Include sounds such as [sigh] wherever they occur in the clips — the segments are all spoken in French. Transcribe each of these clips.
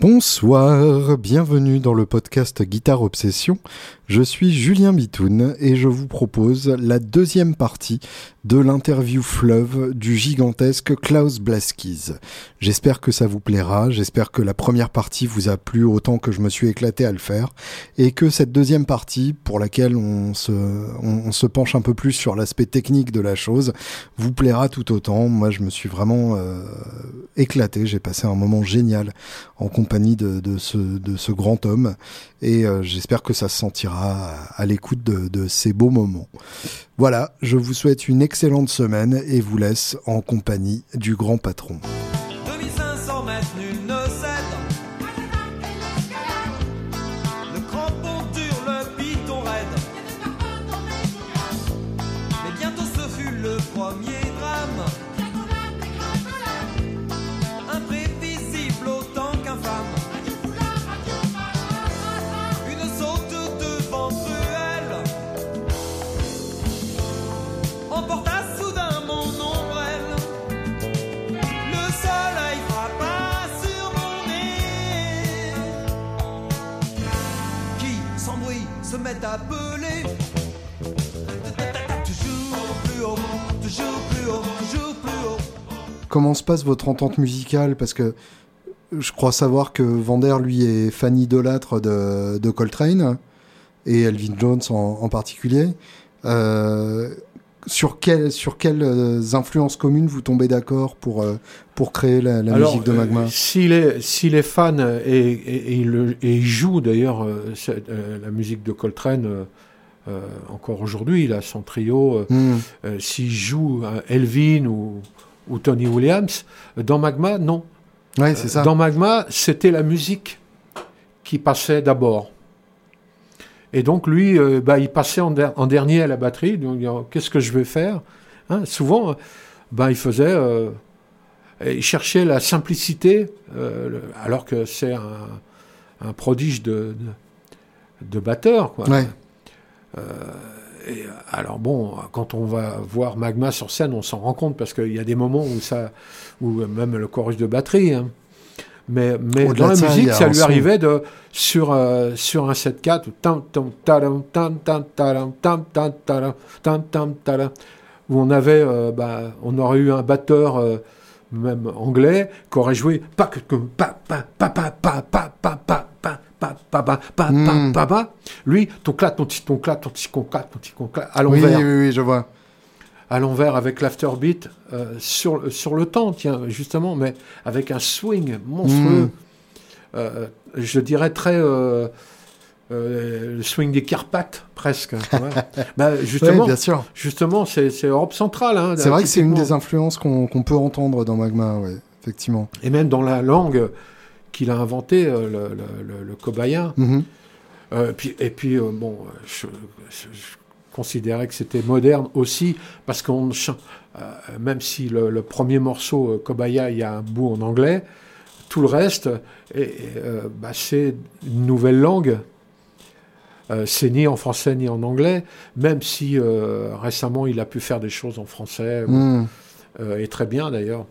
Bonsoir, bienvenue dans le podcast Guitare Obsession. Je suis Julien Bitoun et je vous propose la deuxième partie de l'interview fleuve du gigantesque Klaus Blaskis. J'espère que ça vous plaira, j'espère que la première partie vous a plu autant que je me suis éclaté à le faire et que cette deuxième partie, pour laquelle on se, penche un peu plus sur l'aspect technique de la chose, vous plaira tout autant. Moi, je me suis vraiment euh, éclaté, j'ai passé un moment génial en compagnie de, de, ce, de ce grand homme et euh, j'espère que ça se sentira à, l'écoute de, ces beaux moments. Voilà, je vous souhaite une excellente semaine et vous laisse en compagnie du grand patron. Comment se passe votre entente musicale? Parce que je crois savoir que Vander, lui, est fan idolâtre de, Coltrane, et Elvin Jones en, particulier. Euh, sur, quel, sur quelles euh, influences communes vous tombez d'accord pour, euh, pour créer la, musique de Magma? S'il est, s'il est fan et, et, il, et joue d'ailleurs la musique de Coltrane encore aujourd'hui, il a son trio, hmm. s'il joue Elvin ou ou Tony Williams. Dans Magma, non. Ouais, ça. Dans Magma, c'était la musique qui passait d'abord. Et donc lui, euh, bah, il passait en, dernier à la batterie. Donc qu'est-ce que je vais faire hein, Souvent, bah, il faisait, euh, il cherchait la simplicité, euh, alors que c'est un, prodige de, de, batteur. Quoi. Ouais. Euh, alors bon, quand on va voir Magma sur scène, on s'en rend compte parce qu'il y a des moments où ça, où même le chorus de batterie. Hein. Mais, mais dans la musique, ça lui arrivait de sur sur un 7-4 où on avait, euh, bah, on aurait eu un batteur euh, même anglais qui aurait joué pa pa pa pa pa pa pa pa pa pa, pa, pa, pa, hmm. pa, pa, Lui, ton clat, ton ton clat, ton petit conclat, ton conclat, à l'envers. Oui, oui, oui, je vois. À l'envers avec l'afterbeat, euh, sur, sur le temps, tiens, justement, mais avec un swing monstrueux. Hmm. Euh, je dirais très. Euh, le swing des Carpates, presque. [laughs] bah, justement, bien sûr. Justement, c'est Europe centrale. Hein, c'est vrai que c'est une des influences qu'on peut entendre dans Magma, ouais, effectivement. Et même dans la langue, qu'il a inventé, euh, le, le, le, cobayen. Mhm. Euh, puis, et puis, euh, bon, je, considérais que c'était moderne aussi, parce qu'on même si le, premier morceau, Kobaya, il y a un bout en anglais, tout le reste, et, bah, c'est une nouvelle langue. c'est ni en français ni en anglais, même si récemment il a pu faire des choses en français, mhm. et très bien d'ailleurs.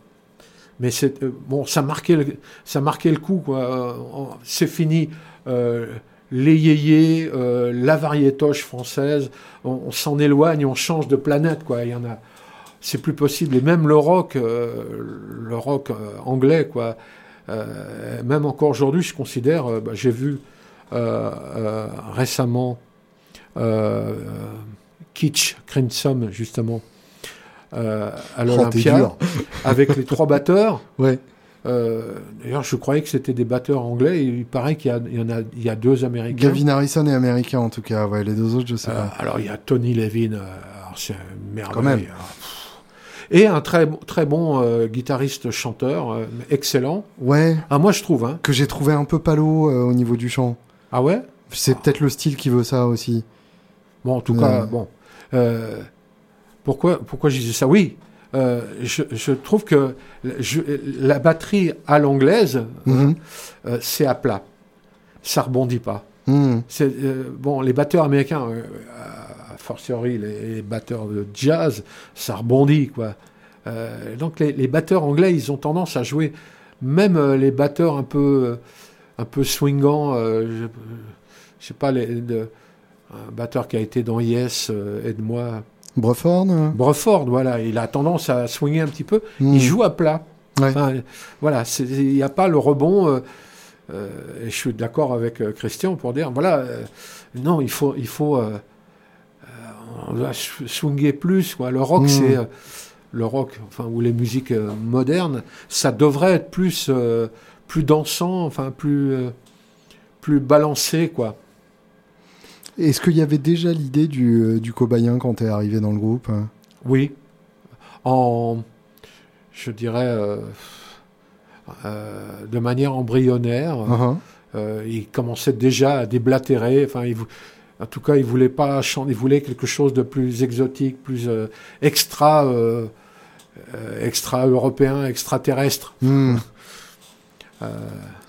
Mais c'est euh, bon, ça marquait le, ça marquait le coup quoi. C'est fini. Euh, les yéyés, euh, la variétoche française, on, s'en éloigne, on change de planète quoi. Il y en a, c'est plus possible. Et même le rock, le rock anglais quoi. même encore aujourd'hui, je considère, bah, j'ai vu récemment Kitsch, Crimson justement euh, à oh, l'Olympia avec les trois batteurs. [laughs] Ouais. Euh, d'ailleurs, je croyais que c'était des batteurs anglais. Et il paraît qu'il y, en a, il y a deux américains. Gavin Harrison est américain en tout cas. Ouais, les deux autres, je sais pas. Euh, alors, il y a Tony Levin. c'est merveilleux. Et un très, très bon guitariste chanteur, excellent. Ouais. Ah, moi, je trouve. Hein. Que j'ai trouvé un peu palo au niveau du chant. Ah ouais? C'est peut-être le style qui veut ça aussi. Bon, en tout cas, bon. Pourquoi, pourquoi je disais ça? Oui, euh, je, trouve que la batterie à l'anglaise, mhm. euh, c'est à plat. Ça rebondit pas. Mhm. C'est, euh, bon, les batteurs américains, fortiori les, batteurs de jazz, ça rebondit, quoi. donc les, batteurs anglais, ils ont tendance à jouer, même les batteurs un peu, un peu swingants, je, sais pas, les, un batteur qui a été dans Yes, aide-moi. Bruford Bruford, voilà, il a tendance à swinguer un petit peu, il hmm. joue à plat. voilà, il n'y a pas le rebond. Euh, et je suis d'accord avec euh, Christian pour dire, voilà, euh, non, il faut, il faut, on doit swinguer plus. Quoi. Le rock, hmm. c'est le rock, enfin, ou les musiques modernes, ça devrait être plus, plus dansant, enfin, plus, plus balancé, quoi. Est-ce qu'il y avait déjà l'idée du, du cobayen quand tu es arrivé dans le groupe hein? Oui. En, je dirais, euh, de manière embryonnaire. Uh-huh. Euh, il commençait déjà à déblatérer. Enfin, il, en tout cas, il voulait pas chanter. Il voulait quelque chose de plus exotique, plus euh, extra, extra européen, extraterrestre. Hmm.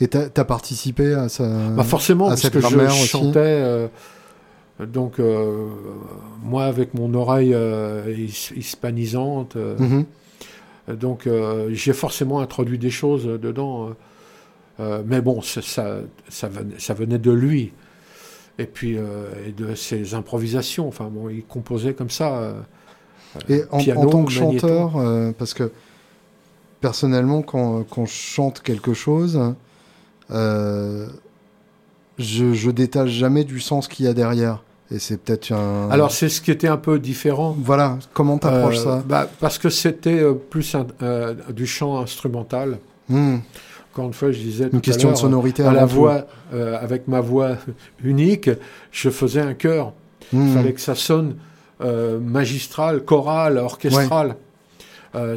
Et tu as, participé à ça bah Forcément, parce que je chantais. Donc, moi, avec mon oreille hispanisante, mm-hmm. Donc euh, j'ai forcément introduit des choses dedans. Euh, euh, mais bon, ça, ça, venait, de lui. Et puis et de ses improvisations. Enfin bon, il composait comme ça. et en, tant que chanteur, parce que personnellement, quand, quand, je chante quelque chose, je, je détache jamais du sens qu'il y a derrière. Et c'est peut-être un. Alors c'est ce qui était un peu différent. Voilà, comment t'approches euh, ça? bah, Parce que c'était euh, plus euh, du chant instrumental. Hmm. Encore une fois, je disais. Une question de sonorité à la voix, avec ma voix unique, je faisais un chœur. Il hmm. fallait que ça sonne magistral, choral, orchestral.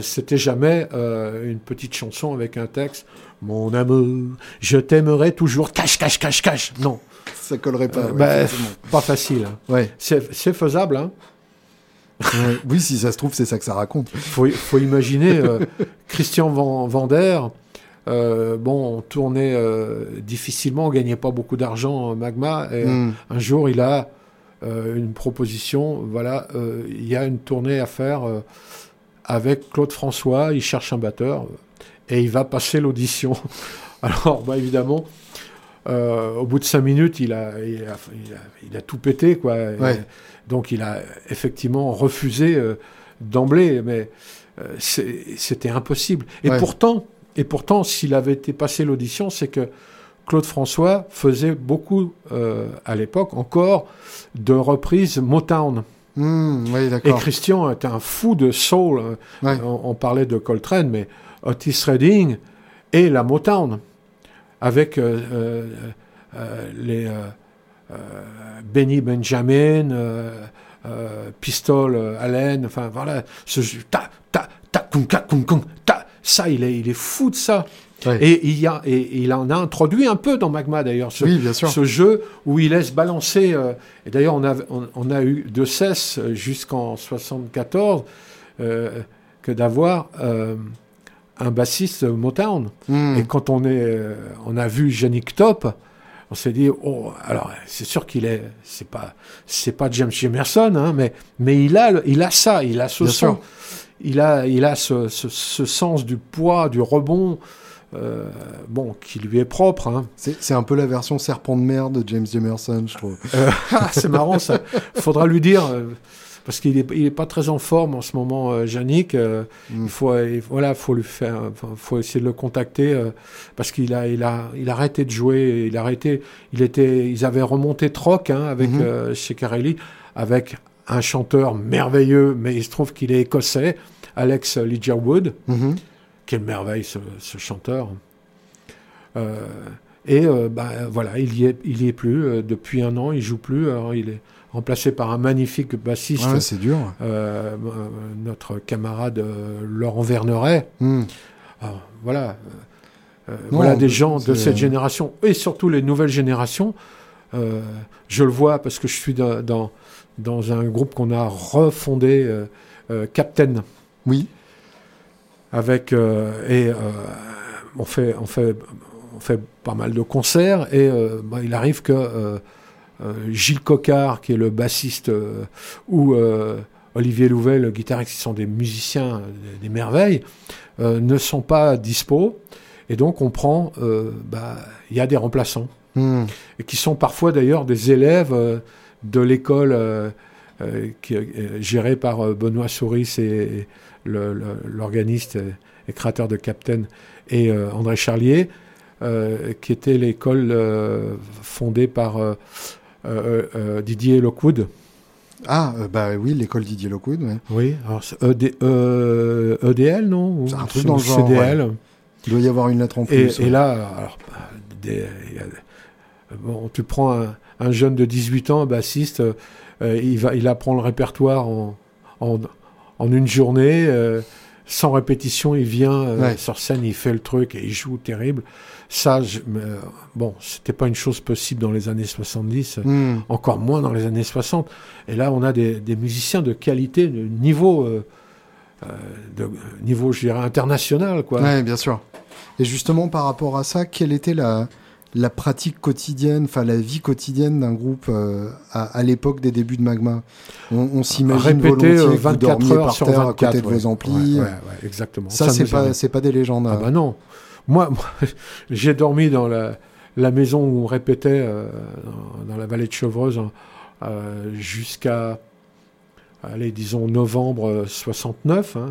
c'était jamais une petite chanson avec un texte. Mon amour, je t'aimerai toujours. Cache, cache, cache, cache. Non ça collerait pas. Euh, bah, pas facile. Hein. Ouais. C'est faisable. Hein. oui, si ça se trouve, c'est ça que ça raconte. Faut, faut imaginer euh, Christian Van, Vander. Euh, bon, on tournait difficilement, on gagnait pas beaucoup d'argent Magma. Et hmm. un jour, il a une proposition. Voilà, il y a une tournée à faire avec Claude François. Il cherche un batteur et il va passer l'audition. [laughs] Alors, bah, évidemment, euh, au bout de cinq minutes, il a, il a, tout pété, quoi. donc, il a effectivement refusé euh, d'emblée, mais euh, c'était impossible. Et pourtant, et pourtant, s'il avait été passé l'audition, c'est que Claude François faisait beaucoup, à l'époque encore, de reprises Motown. Mmh, et Christian était un fou de soul. On, on, parlait de Coltrane, mais Otis Redding et la Motown avec euh, euh, euh, les Benny Benjamin, Pistol Allen, enfin voilà, ce ta ta ta ta, ça il est il est fou de ça. Et, il y a, et, il en a introduit un peu dans Magma d'ailleurs, ce, ce, jeu où il laisse balancer. et d'ailleurs, on a, on, a eu de cesse jusqu'en 74 que d'avoir un bassiste Motown. Hmm. Et quand on, est, euh, on a vu Yannick Top, on s'est dit, oh, alors c'est sûr qu'il est, c'est pas, c'est pas James Emerson, hein, mais, mais il a, il a ça, il a ce son, il a, il a ce, ce, sens du poids, du rebond, euh, bon, qui lui est propre. Hein. C'est un peu la version serpent de mer de James Emerson, je trouve. Euh, [laughs] c'est marrant ça. Faudra lui dire parce qu'il n'est est pas très en forme en ce moment, euh, Yannick. Euh, mm. Il faut, voilà, faut lui faire, faut essayer de le contacter euh, parce qu'il a, il a, il a arrêté de jouer. Il a arrêté. Il était, ils avaient remonté Troc hein, avec mm-hmm. chez Carelli, avec un chanteur merveilleux, mais il se trouve qu'il est écossais, Alex Lidgerwood. Mm-hmm. Quelle merveille ce, ce chanteur. et bah, voilà, il y est, il y est plus depuis un an. Il joue plus. Alors il est remplacé par un magnifique bassiste. c'est dur. Euh, notre camarade euh, Laurent Verneret. Hmm. voilà. Euh, voilà des gens de cette génération et surtout les nouvelles générations. je le vois parce que je suis dans, dans, un groupe qu'on a refondé, Captain. Oui. Avec et on fait on fait on fait pas mal de concerts et bah, il arrive que Gilles Cocard, qui est le bassiste, ou Olivier Louvet, le guitariste, qui sont des musiciens, des, merveilles, ne sont pas dispo. Et donc on prend, bah, il y a des remplaçants, hmm. et qui sont parfois d'ailleurs des élèves de l'école qui est gérée par Benoît Souris et, l'organiste et créateur de Captain, et André Charlier, qui était l'école fondée par Didier Lockwood. Ah, bah oui, l'école Didier Lockwood. Oui, alors EDL, non Un truc dans le genre. CDL. Il doit y avoir une lettre en plus. Et, là, alors, bon, tu prends un, jeune de 18 ans, un bassiste, il, va, il apprend le répertoire en, en, en une journée sans répétition, il vient euh, sur scène, il fait le truc et il joue terrible. Ça, je, euh, bon, c'était pas une chose possible dans les années 70, hmm. encore moins dans les années 60. Et là, on a des, musiciens de qualité, de niveau, euh, de niveau, je dirais, international, quoi. Ouais, bien sûr. Et justement, par rapport à ça, quelle était la, la pratique quotidienne, enfin la vie quotidienne d'un groupe euh, à, l'époque des débuts de Magma On, s'imagine volontiers 24 que vous heures par sur terre 24, à côté de vos amplis. Ouais, exactement. Ça, c'est pas, c'est pas des légendes. Ah bah non. Moi, [laughs] j'ai dormi dans la, la, maison où on répétait euh, dans, la vallée de Chevreuse euh, jusqu'à, allez, disons novembre 69. Hein.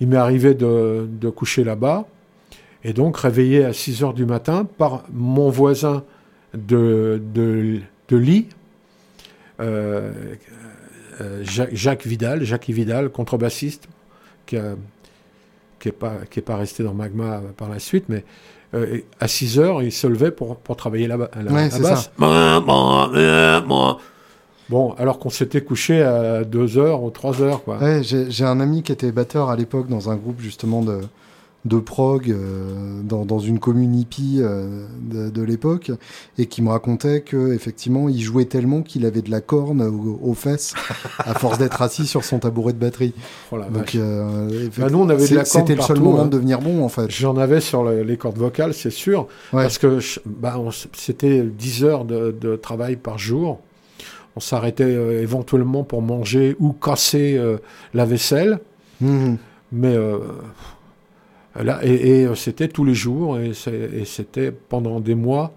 il m'est arrivé de, de coucher là-bas. Et donc réveillé à 6 heures du matin par mon voisin de, de, lit, euh, euh, Jacques, Vidal, Jacques Vidal, contrebassiste, qui n'est qui pas, qui est pas resté dans Magma par la suite, mais euh, à 6 heures, il se levait pour, pour travailler là la, la, basse. Bon, alors qu'on s'était couché à 2 heures ou 3 heures. Ouais, J'ai un ami qui était batteur à l'époque dans un groupe justement de, de prog euh, dans, dans, une commune hippie euh, de, l'époque et qui me racontait que effectivement il jouait tellement qu'il avait de la corne aux, fesses [laughs] à force d'être assis sur son tabouret de batterie. Oh Donc euh, bah, nous on avait de la corne C'était le seul moment hein. de devenir bon en fait. J'en avais sur les cordes vocales, c'est sûr, parce que bah, c'était 10 heures de, de, travail par jour. On s'arrêtait éventuellement pour manger ou casser la vaisselle. Mmh. Mais Là, et, euh, c'était tous les jours, et c'était pendant des mois.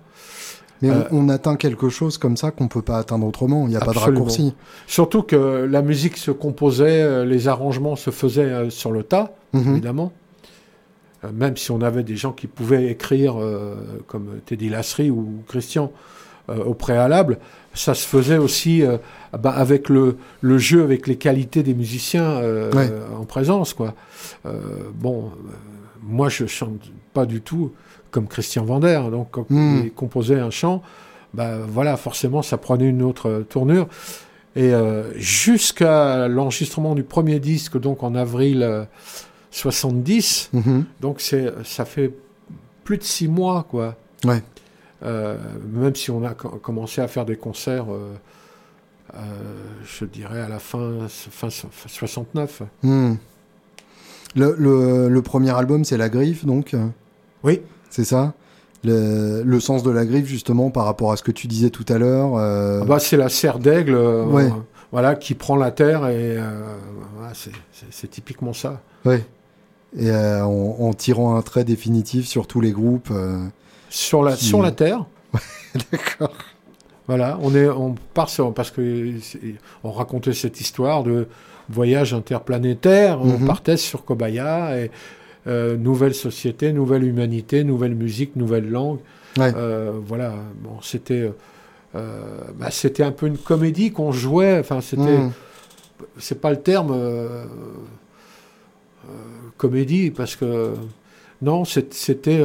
Mais on, euh, atteint quelque chose comme ça qu'on ne peut pas atteindre autrement, il n'y a pas de raccourci. Surtout que la musique se composait, euh, les arrangements se faisaient sur le tas, mhm. évidemment. Même si on avait des gens qui pouvaient écrire, comme Teddy Lasserie ou Christian, au préalable, ça se faisait aussi bah, avec le, le, jeu, avec les qualités des musiciens en présence. Quoi. bon moi, je chante pas du tout comme Christian Vander. Donc, quand hmm. il composait un chant, bah, voilà, forcément, ça prenait une autre tournure. Et euh, jusqu'à l'enregistrement du premier disque, donc en avril 70, euh, mhm. donc c'est, ça fait plus de six mois, quoi. Ouais. Euh, même si on a commencé à faire des concerts, je dirais à la fin, fin 69. Le, premier album, c'est La Griffe, donc Oui. C'est ça? Le, sens de la griffe, justement, par rapport à ce que tu disais tout à l'heure euh, ah bah, C'est la serre d'aigle euh, voilà, qui prend la terre, et euh, c'est typiquement ça. Oui. Et en, tirant un trait définitif sur tous les groupes. sur, la, sur la terre [laughs] D'accord. Voilà, on, est, on part sur, parce que on racontait cette histoire de voyage interplanétaire. On mhm. partait sur Kobaya et euh, nouvelle société, nouvelle humanité, nouvelle musique, nouvelle langue. Euh, voilà, bon, c'était euh, bah, c'était un peu une comédie qu'on jouait. Enfin, c'était mhm. c'est pas le terme comédie parce que non, c'était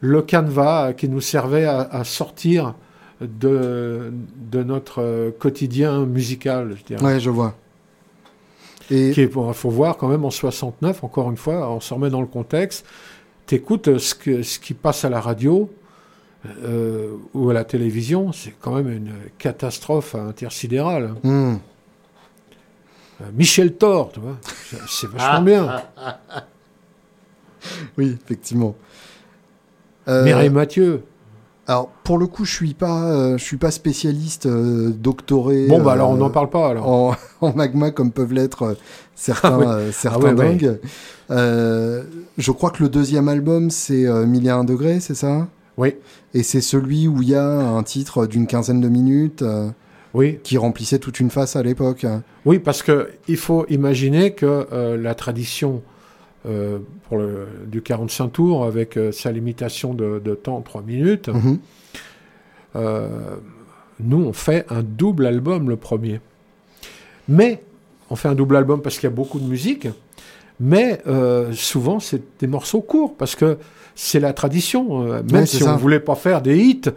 le canevas qui nous servait à, sortir de, de notre quotidien musical. Je dirais. Ouais, je vois. Et... Il faut voir quand même en 69, encore une fois, on se remet dans le contexte, tu écoutes ce, que, ce qui passe à la radio euh, ou à la télévision, c'est quand même une catastrophe intersidérale. Hmm. Euh, Michel Thor, tu vois, c'est [laughs] vachement bien. oui, effectivement. Euh... Mireille Mathieu. Alors pour le coup, je suis pas, je suis pas spécialiste doctoré. Bon bah alors on n'en parle pas alors. En, [laughs] magma comme peuvent l'être certains ah certains ah je crois que le deuxième album c'est 1001 degrés, c'est ça? Oui. Et c'est celui où il y a un titre d'une quinzaine de minutes. Oui. Qui remplissait toute une face à l'époque. Oui, parce que il faut imaginer que euh, la tradition euh, pour le, du 45 tours, avec euh, sa limitation de, de, temps, 3 minutes, mhm. nous, on fait un double album le premier. Mais, on fait un double album parce qu'il y a beaucoup de musique, mais souvent, c'est des morceaux courts, parce que c'est la tradition. même si on ne voulait pas faire des hits,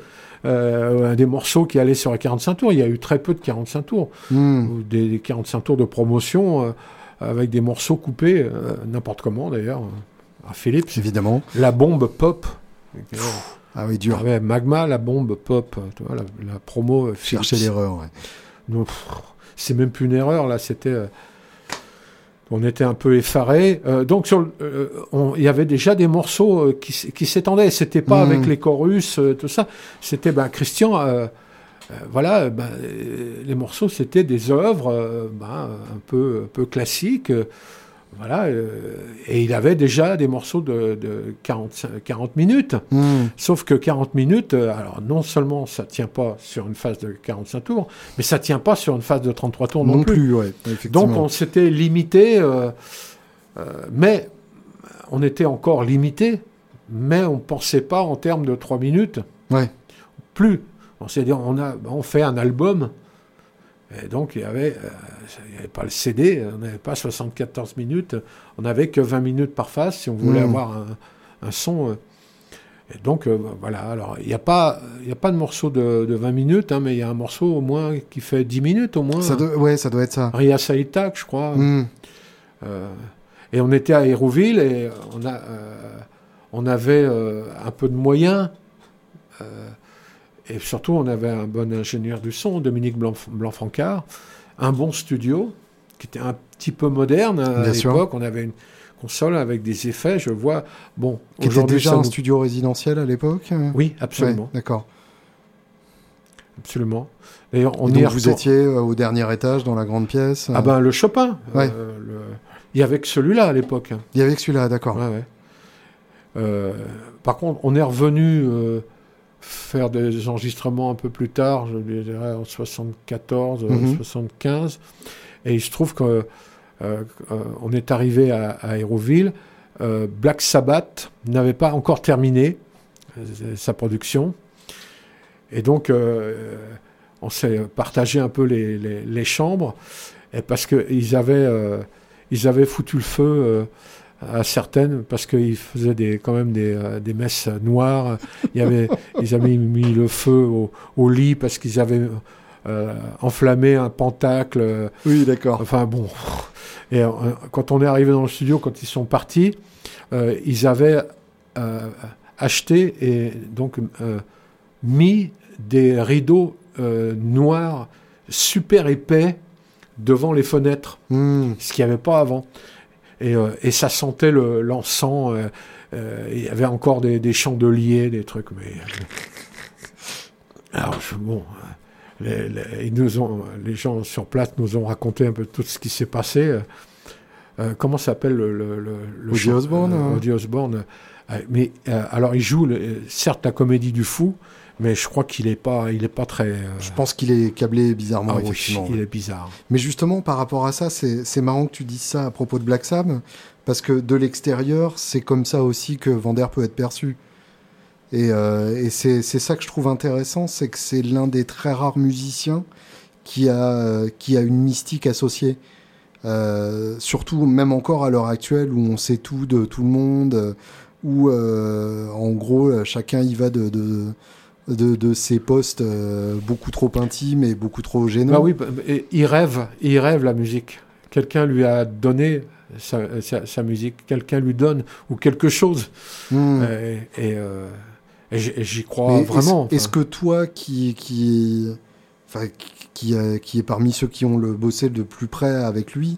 euh, des morceaux qui allaient sur les 45 tours. Il y a eu très peu de 45 tours, hmm. des, 45 tours de promotion euh, avec des morceaux coupés, euh, n'importe comment d'ailleurs, à Philips. Évidemment. La bombe pop. Ah oui, dur. Ah Magma, la bombe pop, tu vois, la, promo. Chercher l'erreur, ouais. C'est même plus une erreur, là, c'était on était un peu effarés. Euh, donc euh, il y avait déjà des morceaux euh, qui, qui s'étendaient. C'était pas hmm. avec les chorus, tout ça. C'était ben, Christian. Voilà, ben, les morceaux c'était des œuvres ben, un peu un peu classiques. Voilà, euh, et il avait déjà des morceaux de, 40, 40, minutes. Hmm. Sauf que 40 minutes, euh, alors non seulement ça tient pas sur une phase de 45 tours, mais ça tient pas sur une phase de 33 tours non, plus. Donc on s'était limité, euh, mais on était encore limité, mais on pensait pas en termes de 3 minutes. Ouais. Plus. On s'est dit, on, a, on fait un album et donc, il n'y avait, euh, avait, pas le CD, on n'avait pas 74 minutes, on n'avait que 20 minutes par face si on voulait hmm. avoir un, son. Euh. Et donc, euh, voilà, alors, il n'y a, pas, a pas de morceau de, 20 minutes, hein, mais il y a un morceau au moins qui fait 10 minutes au moins. Ça doit, ça doit être ça. Ria Saïtak, je crois. Hmm. et on était à Hérouville et on, a, on avait un peu de moyens. Et surtout, on avait un bon ingénieur du son, Dominique Blanc-Francard, un bon studio, qui était un petit peu moderne à l'époque. On avait une console avec des effets, je vois. Bon, qui était déjà un studio résidentiel à l'époque Oui, absolument. D'accord. Absolument. Et, on donc vous étiez euh, au dernier étage dans la grande pièce Ah ben le Chopin. Euh, il y avait que celui-là à l'époque. Il y avait que celui-là, d'accord. Euh, par contre, on est revenu faire des enregistrements un peu plus tard, je dirais en 74, 75. Mhm. Et il se trouve qu'on euh, euh, est arrivé à, à Aéroville. Euh, Black Sabbath n'avait pas encore terminé sa production. Et donc, on s'est partagé un peu les, les, chambres, et parce qu'ils avaient, ils avaient foutu le feu à certaines parce qu'ils faisaient des, quand même des, euh, des, messes noires. Il y avait, [laughs] ils avaient mis le feu au, au lit parce qu'ils avaient euh, enflammé un pentacle. Oui, d'accord. Enfin bon. Et euh, quand on est arrivé dans le studio, quand ils sont partis, ils avaient acheté et donc mis des rideaux noirs super épais devant les fenêtres, hmm. ce qu'il n'y avait pas avant. Euh, et, ça sentait l'encens. Euh, euh, il y avait encore des, chandeliers, des trucs. Mais alors bon, les, ils nous ont, les gens sur place nous ont raconté un peu tout ce qui s'est passé. comment s'appelle le, le, le, Osborne, Osborne. mais alors il joue certes la comédie du fou, mais je crois qu'il n'est pas, il est pas très. Euh, je pense qu'il est câblé bizarrement, ah effectivement. il est bizarre. Mais justement, par rapport à ça, c'est marrant que tu dises ça à propos de Black Sam, parce que de l'extérieur, c'est comme ça aussi que Vander peut être perçu. Et, euh, et c'est ça que je trouve intéressant, c'est que c'est l'un des très rares musiciens qui a, qui a une mystique associée. Euh, surtout, même encore à l'heure actuelle, où on sait tout de tout le monde, où en gros, chacun y va de, de de, ces postes euh, beaucoup trop intimes et beaucoup trop gênants. Bah oui, bah, il rêve, il rêve la musique. Quelqu'un lui a donné sa, musique, quelqu'un lui donne ou quelque chose. Hmm. Et, euh, j'y crois vraiment. Est-ce que toi, qui qui, qui, qui est parmi ceux qui ont le bossé de plus près avec lui,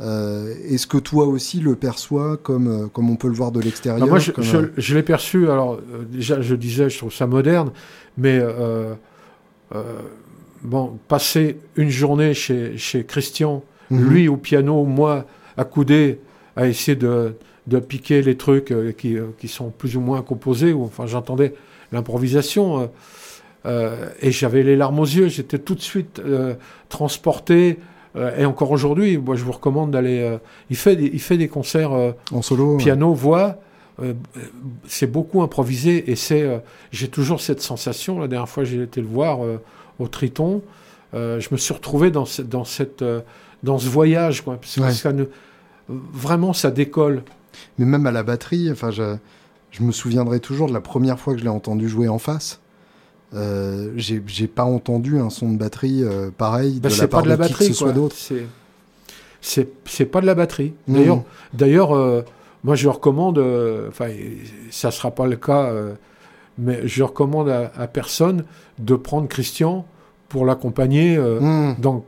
Est-ce que toi aussi le perçois comme, comme on peut le voir de l'extérieur Moi, je, l'ai perçu, alors déjà, je disais, je trouve ça moderne, mais bon, passer une journée chez, chez Christian, mhm. lui au piano, moi accoudé à essayer de, de piquer les trucs qui, qui, sont plus ou moins composés, ou, enfin j'entendais l'improvisation. Euh, et j'avais les larmes aux yeux, j'étais tout de suite euh, transporté. Euh, et encore aujourd'hui, moi je vous recommande d'aller. il, fait des, il fait des concerts en solo, piano, voix. c'est beaucoup improvisé et c'est. j'ai toujours cette sensation. La dernière fois, j'ai été le voir au Triton. je me suis retrouvé dans, dans, cette, dans ce voyage, quoi, parce que ça vraiment ça décolle. Mais même à la batterie, enfin, je, je me souviendrai toujours de la première fois que je l'ai entendu jouer en face. Euh, j'ai pas entendu un son de batterie euh, pareil bah, de la part pas de, la batterie, que ce soit d'autre. C'est pas de la batterie. Mmh. D'ailleurs, euh, moi je recommande, enfin, ça sera pas le cas, mais je recommande à, personne de prendre Christian pour l'accompagner mmh. dans,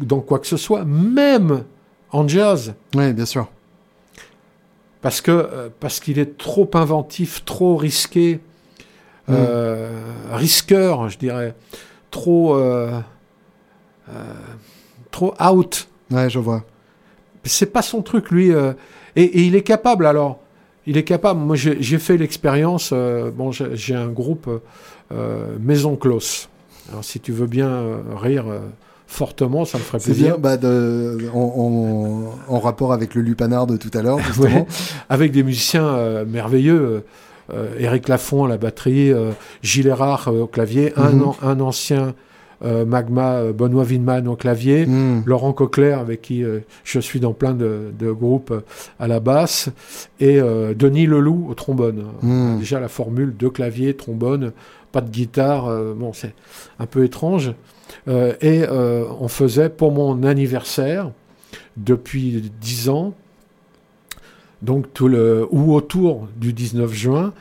dans quoi que ce soit, même en jazz. Oui, bien sûr. Parce que parce qu'il est trop inventif, trop risqué. Mm. Euh, risqueur, je dirais, trop, euh, euh, trop out. Ouais, je vois. C'est pas son truc, lui. Et, il est capable, alors. Il est capable. Moi, j'ai fait l'expérience. bon, j'ai un groupe Maison Close. Alors, si tu veux bien rire fortement, ça me ferait plaisir. C'est bien, bah de, en, rapport avec le lupanard de tout à l'heure, [laughs] justement. avec des musiciens merveilleux. Euh, Eric Lafont à la batterie, euh, Gilles Erard euh, au clavier, un, mhm. un, ancien Magma, Benoît Windman au clavier, mhm. Laurent Coquer avec qui je suis dans plein de, groupes à la basse, et Denis Leloup au trombone. Mhm. Déjà la formule de clavier, trombone, pas de guitare, bon c'est un peu étrange. et on faisait pour mon anniversaire, depuis dix ans, donc tout le, ou autour du 19 juin,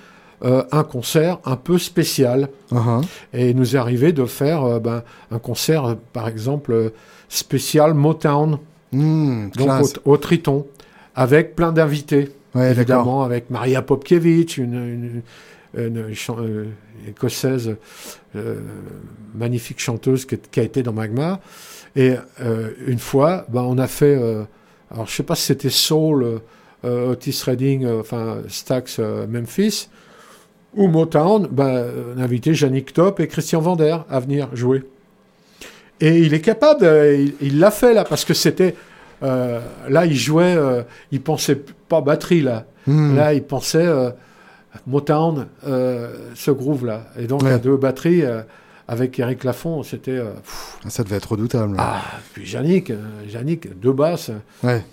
euh, un concert un peu spécial. Uh-huh. Et il nous est arrivé de faire euh, ben, un concert, par exemple, spécial Motown, hmm, donc au, Triton, avec plein d'invités. évidemment, avec Maria Popkiewicz, une, une, euh, écossaise magnifique chanteuse qui, a été dans Magma. Et une fois, ben, on a fait, alors je sais pas si c'était Soul Otis Redding, euh, enfin Stax euh, Memphis, ou Motown, ben, invité Yannick Top et Christian Vander à venir jouer. Et il est capable, il l'a fait là, parce que c'était. là, il jouait, il pensait pas batterie là. Hmm. Là, il pensait Motown, ce groove là. Et donc, à deux batteries avec Eric Lafont, c'était. Ah, ça devait être redoutable. Ah, puis Yannick, Yannick, deux basses. Ouais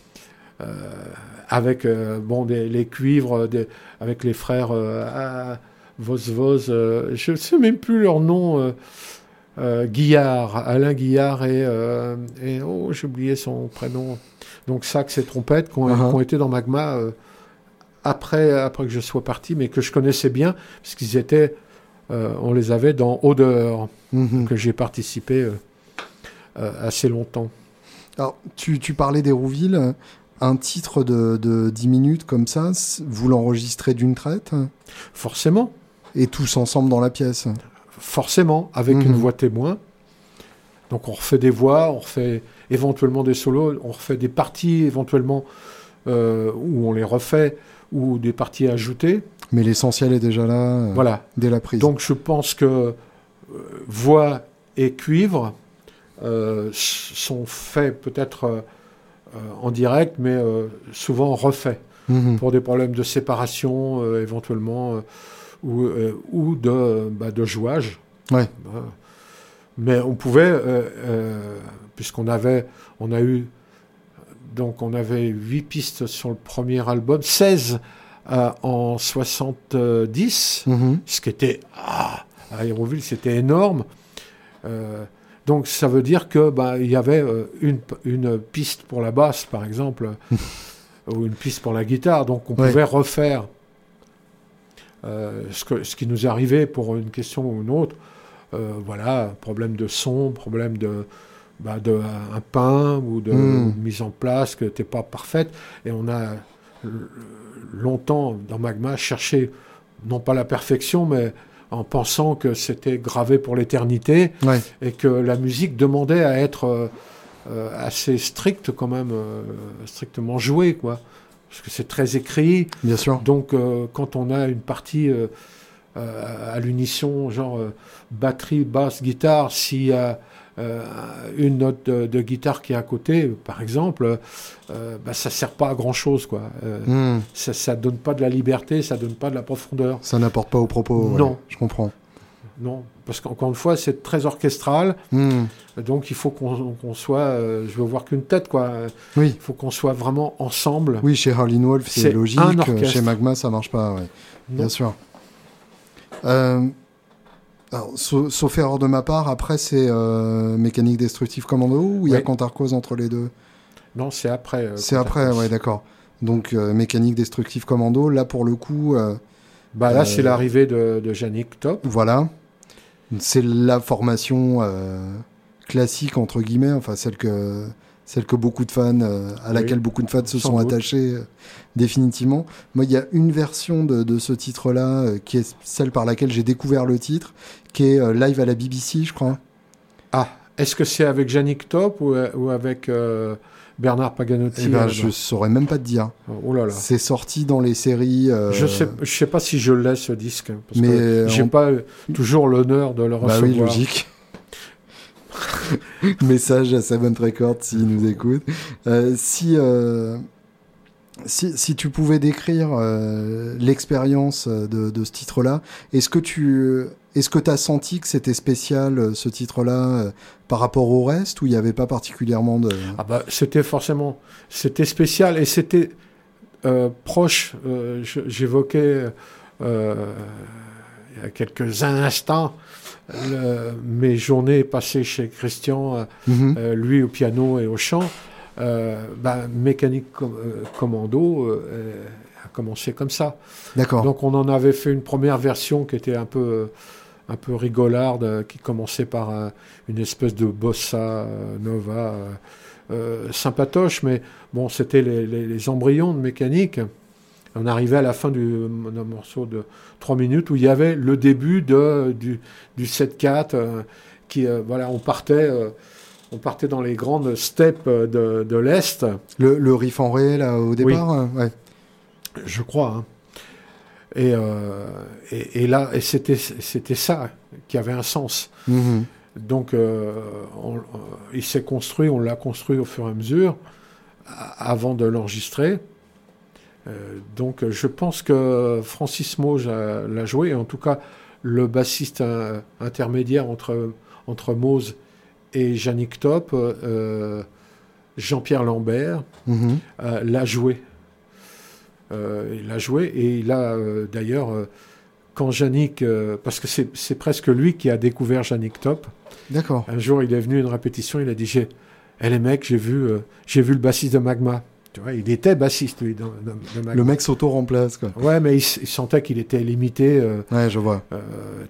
avec euh, bon, les cuivres, avec les frères euh, Vos Vos, euh, je ne sais même plus leur nom. Guillard, Alain Guillard et, et oh, j'ai oublié son prénom. Donc sax et trompette qui ont, uh-huh. été dans Magma après, après que je sois parti, mais que je connaissais bien, parce qu'ils étaient, on les avait dans Odeur, mm-hmm. que j'ai participé assez longtemps. Alors, tu, tu parlais d'Hérouville un titre de, de 10 minutes comme ça, vous l'enregistrez d'une traite? Forcément. Et tous ensemble dans la pièce? Forcément, avec une mhm. voix témoin. Donc on refait des voix, on refait éventuellement des solos, on refait des parties éventuellement euh, où on les refait, ou des parties ajoutées. Mais l'essentiel est déjà là euh, voilà. dès la prise. Donc je pense que euh, voix et cuivre sont faits peut-être en direct, mais euh, souvent refait mhm. pour des problèmes de séparation euh, éventuellement ou, ou de, bah, de jouage. Ouais. Mais on pouvait, puisqu'on avait, on a eu, donc on avait 8 pistes sur le premier album, 16 en 70, mhm. ce qui était, ah, à Aéroville, c'était énorme. Donc ça veut dire que bah, il y avait euh, une, une, piste pour la basse, par exemple, [laughs] ou une piste pour la guitare. Donc on pouvait refaire euh, ce, que, ce qui nous arrivait pour une question ou une autre. Euh, voilà, problème de son, problème de, bah, de un pain ou de Mm. mise en place que n'était pas parfaite. Et on a longtemps dans Magma cherché non pas la perfection, mais en pensant que c'était gravé pour l'éternité Ouais. et que la musique demandait à être euh, euh, assez stricte quand même, euh, strictement jouée quoi. Parce que c'est très écrit, Bien sûr. donc euh, quand on a une partie à l'unisson, genre batterie, basse, guitare, s'il y a euh, une note de, de guitare qui est à côté, par exemple, euh, bah, ça sert pas à grand chose quoi. Euh, Hmm. ça, ça donne pas de la liberté, ça donne pas de la profondeur. Ça n'apporte pas au propos. ouais. Non. Je comprends. Non, parce qu'encore une fois, c'est très orchestral. Hmm. Donc il faut qu'on soit, euh, je veux voir qu'une tête quoi. Oui. Il faut qu'on soit vraiment ensemble. Oui, chez Harlin Wolf, c'est logique. un. Chez Magma, ça marche pas. ouais. Bien sûr. Euh, alors, sa- sauf erreur de ma part, après, c'est euh, Mécanique Destructive Commando ou il y a Oui. Cantarcose entre les deux? Non, c'est après. euh, C'est après, ouais, d'accord. Donc, euh, Mécanique Destructive Commando, là, pour le coup, euh, Bah là, c'est l'arrivée de, de Yannick Top. voilà. C'est la formation euh, classique, entre guillemets, enfin, celle que, celle que beaucoup de fans, euh, à Oui. laquelle beaucoup de fans se sont doute. attachés euh, définitivement. Moi, il y a une version de, de ce titre-là, euh, qui est celle par laquelle j'ai découvert le titre, qui est live à la BBC, je crois. Ah, est-ce que c'est avec Yannick Top ou, ou avec Bernard Paganotti Eh ben, je saurais même pas te dire. Oh là là. C'est sorti dans les séries. Je sais, je sais pas si je l'ai ce disque, parce Mais, que j'ai on- pas toujours l'honneur de le Bah recevoir. oui, logique. [laughs] Message à Seven Records s'il nous écoute. Euh, si, euh, si, si tu pouvais décrire euh, l'expérience de, ce titre-là, est-ce que tu est-ce que as senti que c'était spécial ce titre-là par rapport au reste ou il n'y avait pas particulièrement de Ah bah, c'était forcément, c'était spécial et c'était proche. J'évoquais il y a quelques instants le- mes journées passées chez Christian, euh, Mhm. euh, lui au piano et au chant. Euh, bah, mécanique com- commando a commencé comme ça. D'accord. Donc on en avait fait une première version qui était un peu, un peu rigolarde, qui commençait par une espèce de bossa nova sympatoche, mais bon, c'était les, les- les embryons de mécanique. On arrivait à la fin du, d'un morceau de 3 minutes où il y avait le début de, du, du 7-4, euh, qui, euh, voilà, on partait, euh, on partait dans les grandes steppes de, de l'Est. Le, le riff en ré là au départ, ouais. Je crois. hein. Et, et, et là, et c'était, c'était ça qui avait un sens. Mhm. Donc, on- il s'est construit, on l'a construit au fur et à mesure, avant de l'enregistrer. Euh, donc, je pense que Francis Mauge l'a joué, et en tout cas, le bassiste euh, intermédiaire entre, entre Mose et Yannick Top, euh, Jean-Pierre Lambert, Mhm. euh, l'a joué. Euh, il l'a joué et il a euh, d'ailleurs, euh, quand Yannick, euh, parce que c'est c'est presque lui qui a découvert Yannick Top, D'accord. un jour il est venu à une répétition, il a dit j'ai, eh, les mecs, j'ai vu, euh, j'ai vu le bassiste de Magma. Tu vois, il était bassiste lui, dans- dans-. Le mec s'auto-remplace quoi. Ouais, mais il, sentait qu'il était limité euh, Ouais, je vois. euh,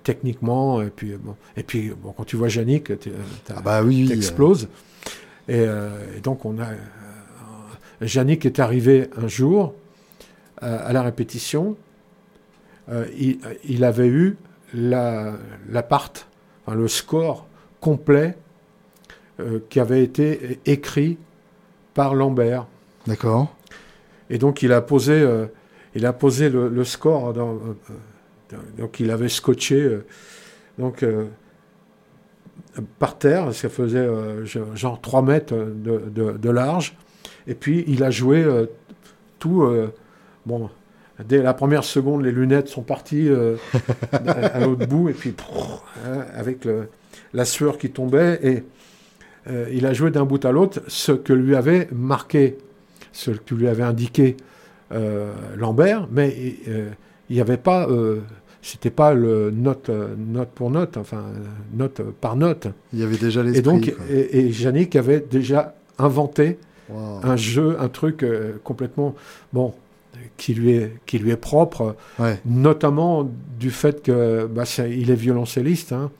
techniquement. Et puis, bon, et puis bon, quand tu vois Yannick, t'as- Ah bah oui. Et, euh, et donc, on a. euh, Yannick est arrivé un jour euh, à la répétition. Euh, il, il avait eu la, la part, enfin, le score complet euh, qui avait été écrit par Lambert. Euh, D'accord. Et donc, il a posé, euh, il a posé le, score. Dans, euh, euh, donc, il avait scotché. euh, donc, euh, par terre, ça faisait euh, genre 3 mètres de, large. Et puis, il a joué euh, tout. euh, bon, dès la première seconde, les lunettes sont parties euh, à l'autre bout. Et puis, hein, avec la sueur qui tombait. Et euh, il a joué d'un bout à l'autre ce que lui avait marqué, ce que lui avait indiqué euh, Lambert. Mais euh, il n'y avait pas. euh, c'était pas le note, euh, note pour note, enfin euh, note par note. Il y avait déjà l'esprit. Et donc, quoi. et, et Yannick avait déjà inventé Wow. un jeu, un truc euh, complètement bon qui lui est qui lui est propre, Ouais. notamment du fait que bah, il est violoncelliste, hein,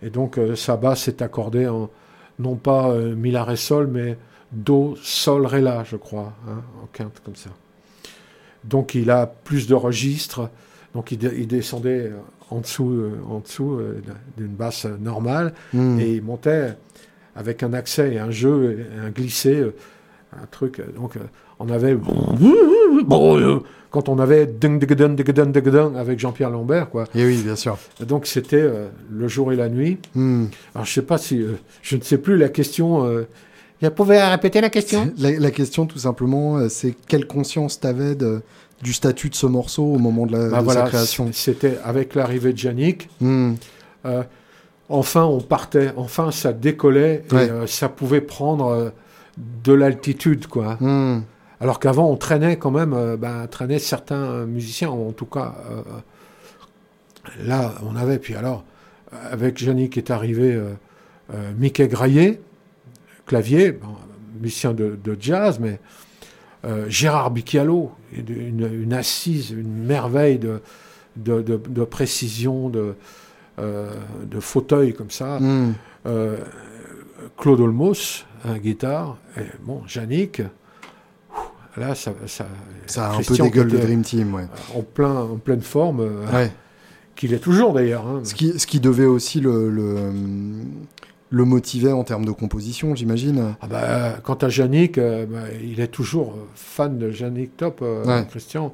et donc euh, sa basse est accordée en non pas mi, la, ré, sol, mais do, sol, ré, la, je crois, hein, en quinte comme ça. Donc il a plus de registres, donc il, descendait en dessous, en dessous d'une basse normale hmm. et il montait avec un accès et un jeu, un glissé, un truc. Donc on avait quand on avait avec Jean-Pierre Lambert, quoi. Et oui, bien sûr. Donc c'était euh, le jour et la nuit. Hmm. Alors je sais pas si, euh, je ne sais plus la question. Euh, vous pouvez répéter la question? La, question, tout simplement, c'est quelle conscience tu avais du statut de ce morceau au moment de, la, bah sa création? C'était avec l'arrivée de Yannick. Hmm. enfin, on partait. Enfin, ça décollait et ça pouvait prendre de l'altitude, quoi. Hmm. Alors qu'avant, on traînait quand même, euh, ben, traînait certains musiciens, en tout cas. Euh, là, on avait, puis alors, avec Yannick est arrivé euh, Mickey Graillet, clavier, musicien de, jazz, mais Gérard Bicchialo, une, assise, une merveille de, de, précision, de, de fauteuil comme ça. Hmm. Claude Olmos, un guitare, et bon, Yannick, là, ça, ça, ça a un peu des gueules de Dream Team, ouais. En, plein, en pleine forme, euh, qu'il est toujours d'ailleurs. Hein. Ce, qui, ce qui devait aussi le, le, le motiver en termes de composition, j'imagine. Ah bah, quant à Yannick, euh, bah, il est toujours fan de Yannick Top, euh, Christian.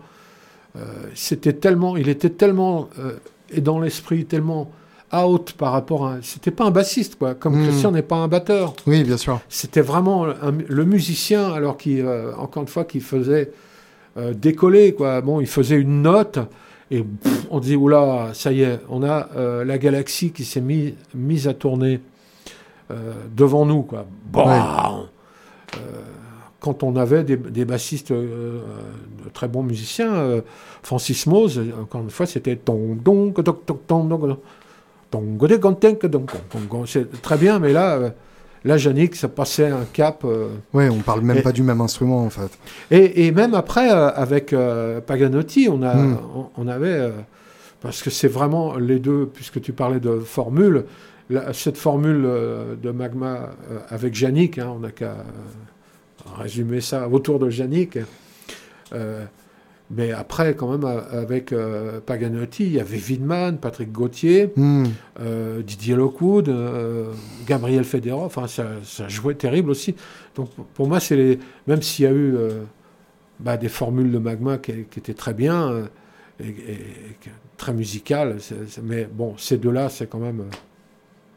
c'était tellement, il était tellement et dans l'esprit tellement out par rapport à. C'était pas un bassiste, quoi. Comme hmm. Christian n'est pas un batteur. Oui, bien sûr. C'était vraiment le musicien, alors qui, euh, encore une fois, qui faisait euh, décoller, quoi. Bon, il faisait une note. Et on dit, oula, ça y est, on a euh, la galaxie qui s'est mise mise à tourner devant nous. Quoi. Bon, quand on avait des, des bassistes de très bons musiciens, Francis Mose, encore une fois, c'était ton don, c'est très bien, mais là, euh, là, Yannick, ça passait un cap. Euh, oui, on parle même pas du même instrument, en fait. Et, même après, euh, avec Paganotti, on, a, hmm. on, avait. parce que c'est vraiment les deux, puisque tu parlais de formule, cette formule de Magma avec Yannick, hein, on n'a qu'à résumer ça autour de Yannick. Mais après, quand même, avec euh, Paganotti, il y avait Widman, Patrick Gauthier, hmm. euh, Didier Lockwood, euh, Gabriel Federer. Enfin, ça, ça, jouait terrible aussi. Donc, pour moi, c'est les... même s'il y a eu bah, des formules de magma qui, étaient très bien et, très musicales, mais bon, ces deux-là, c'est quand même.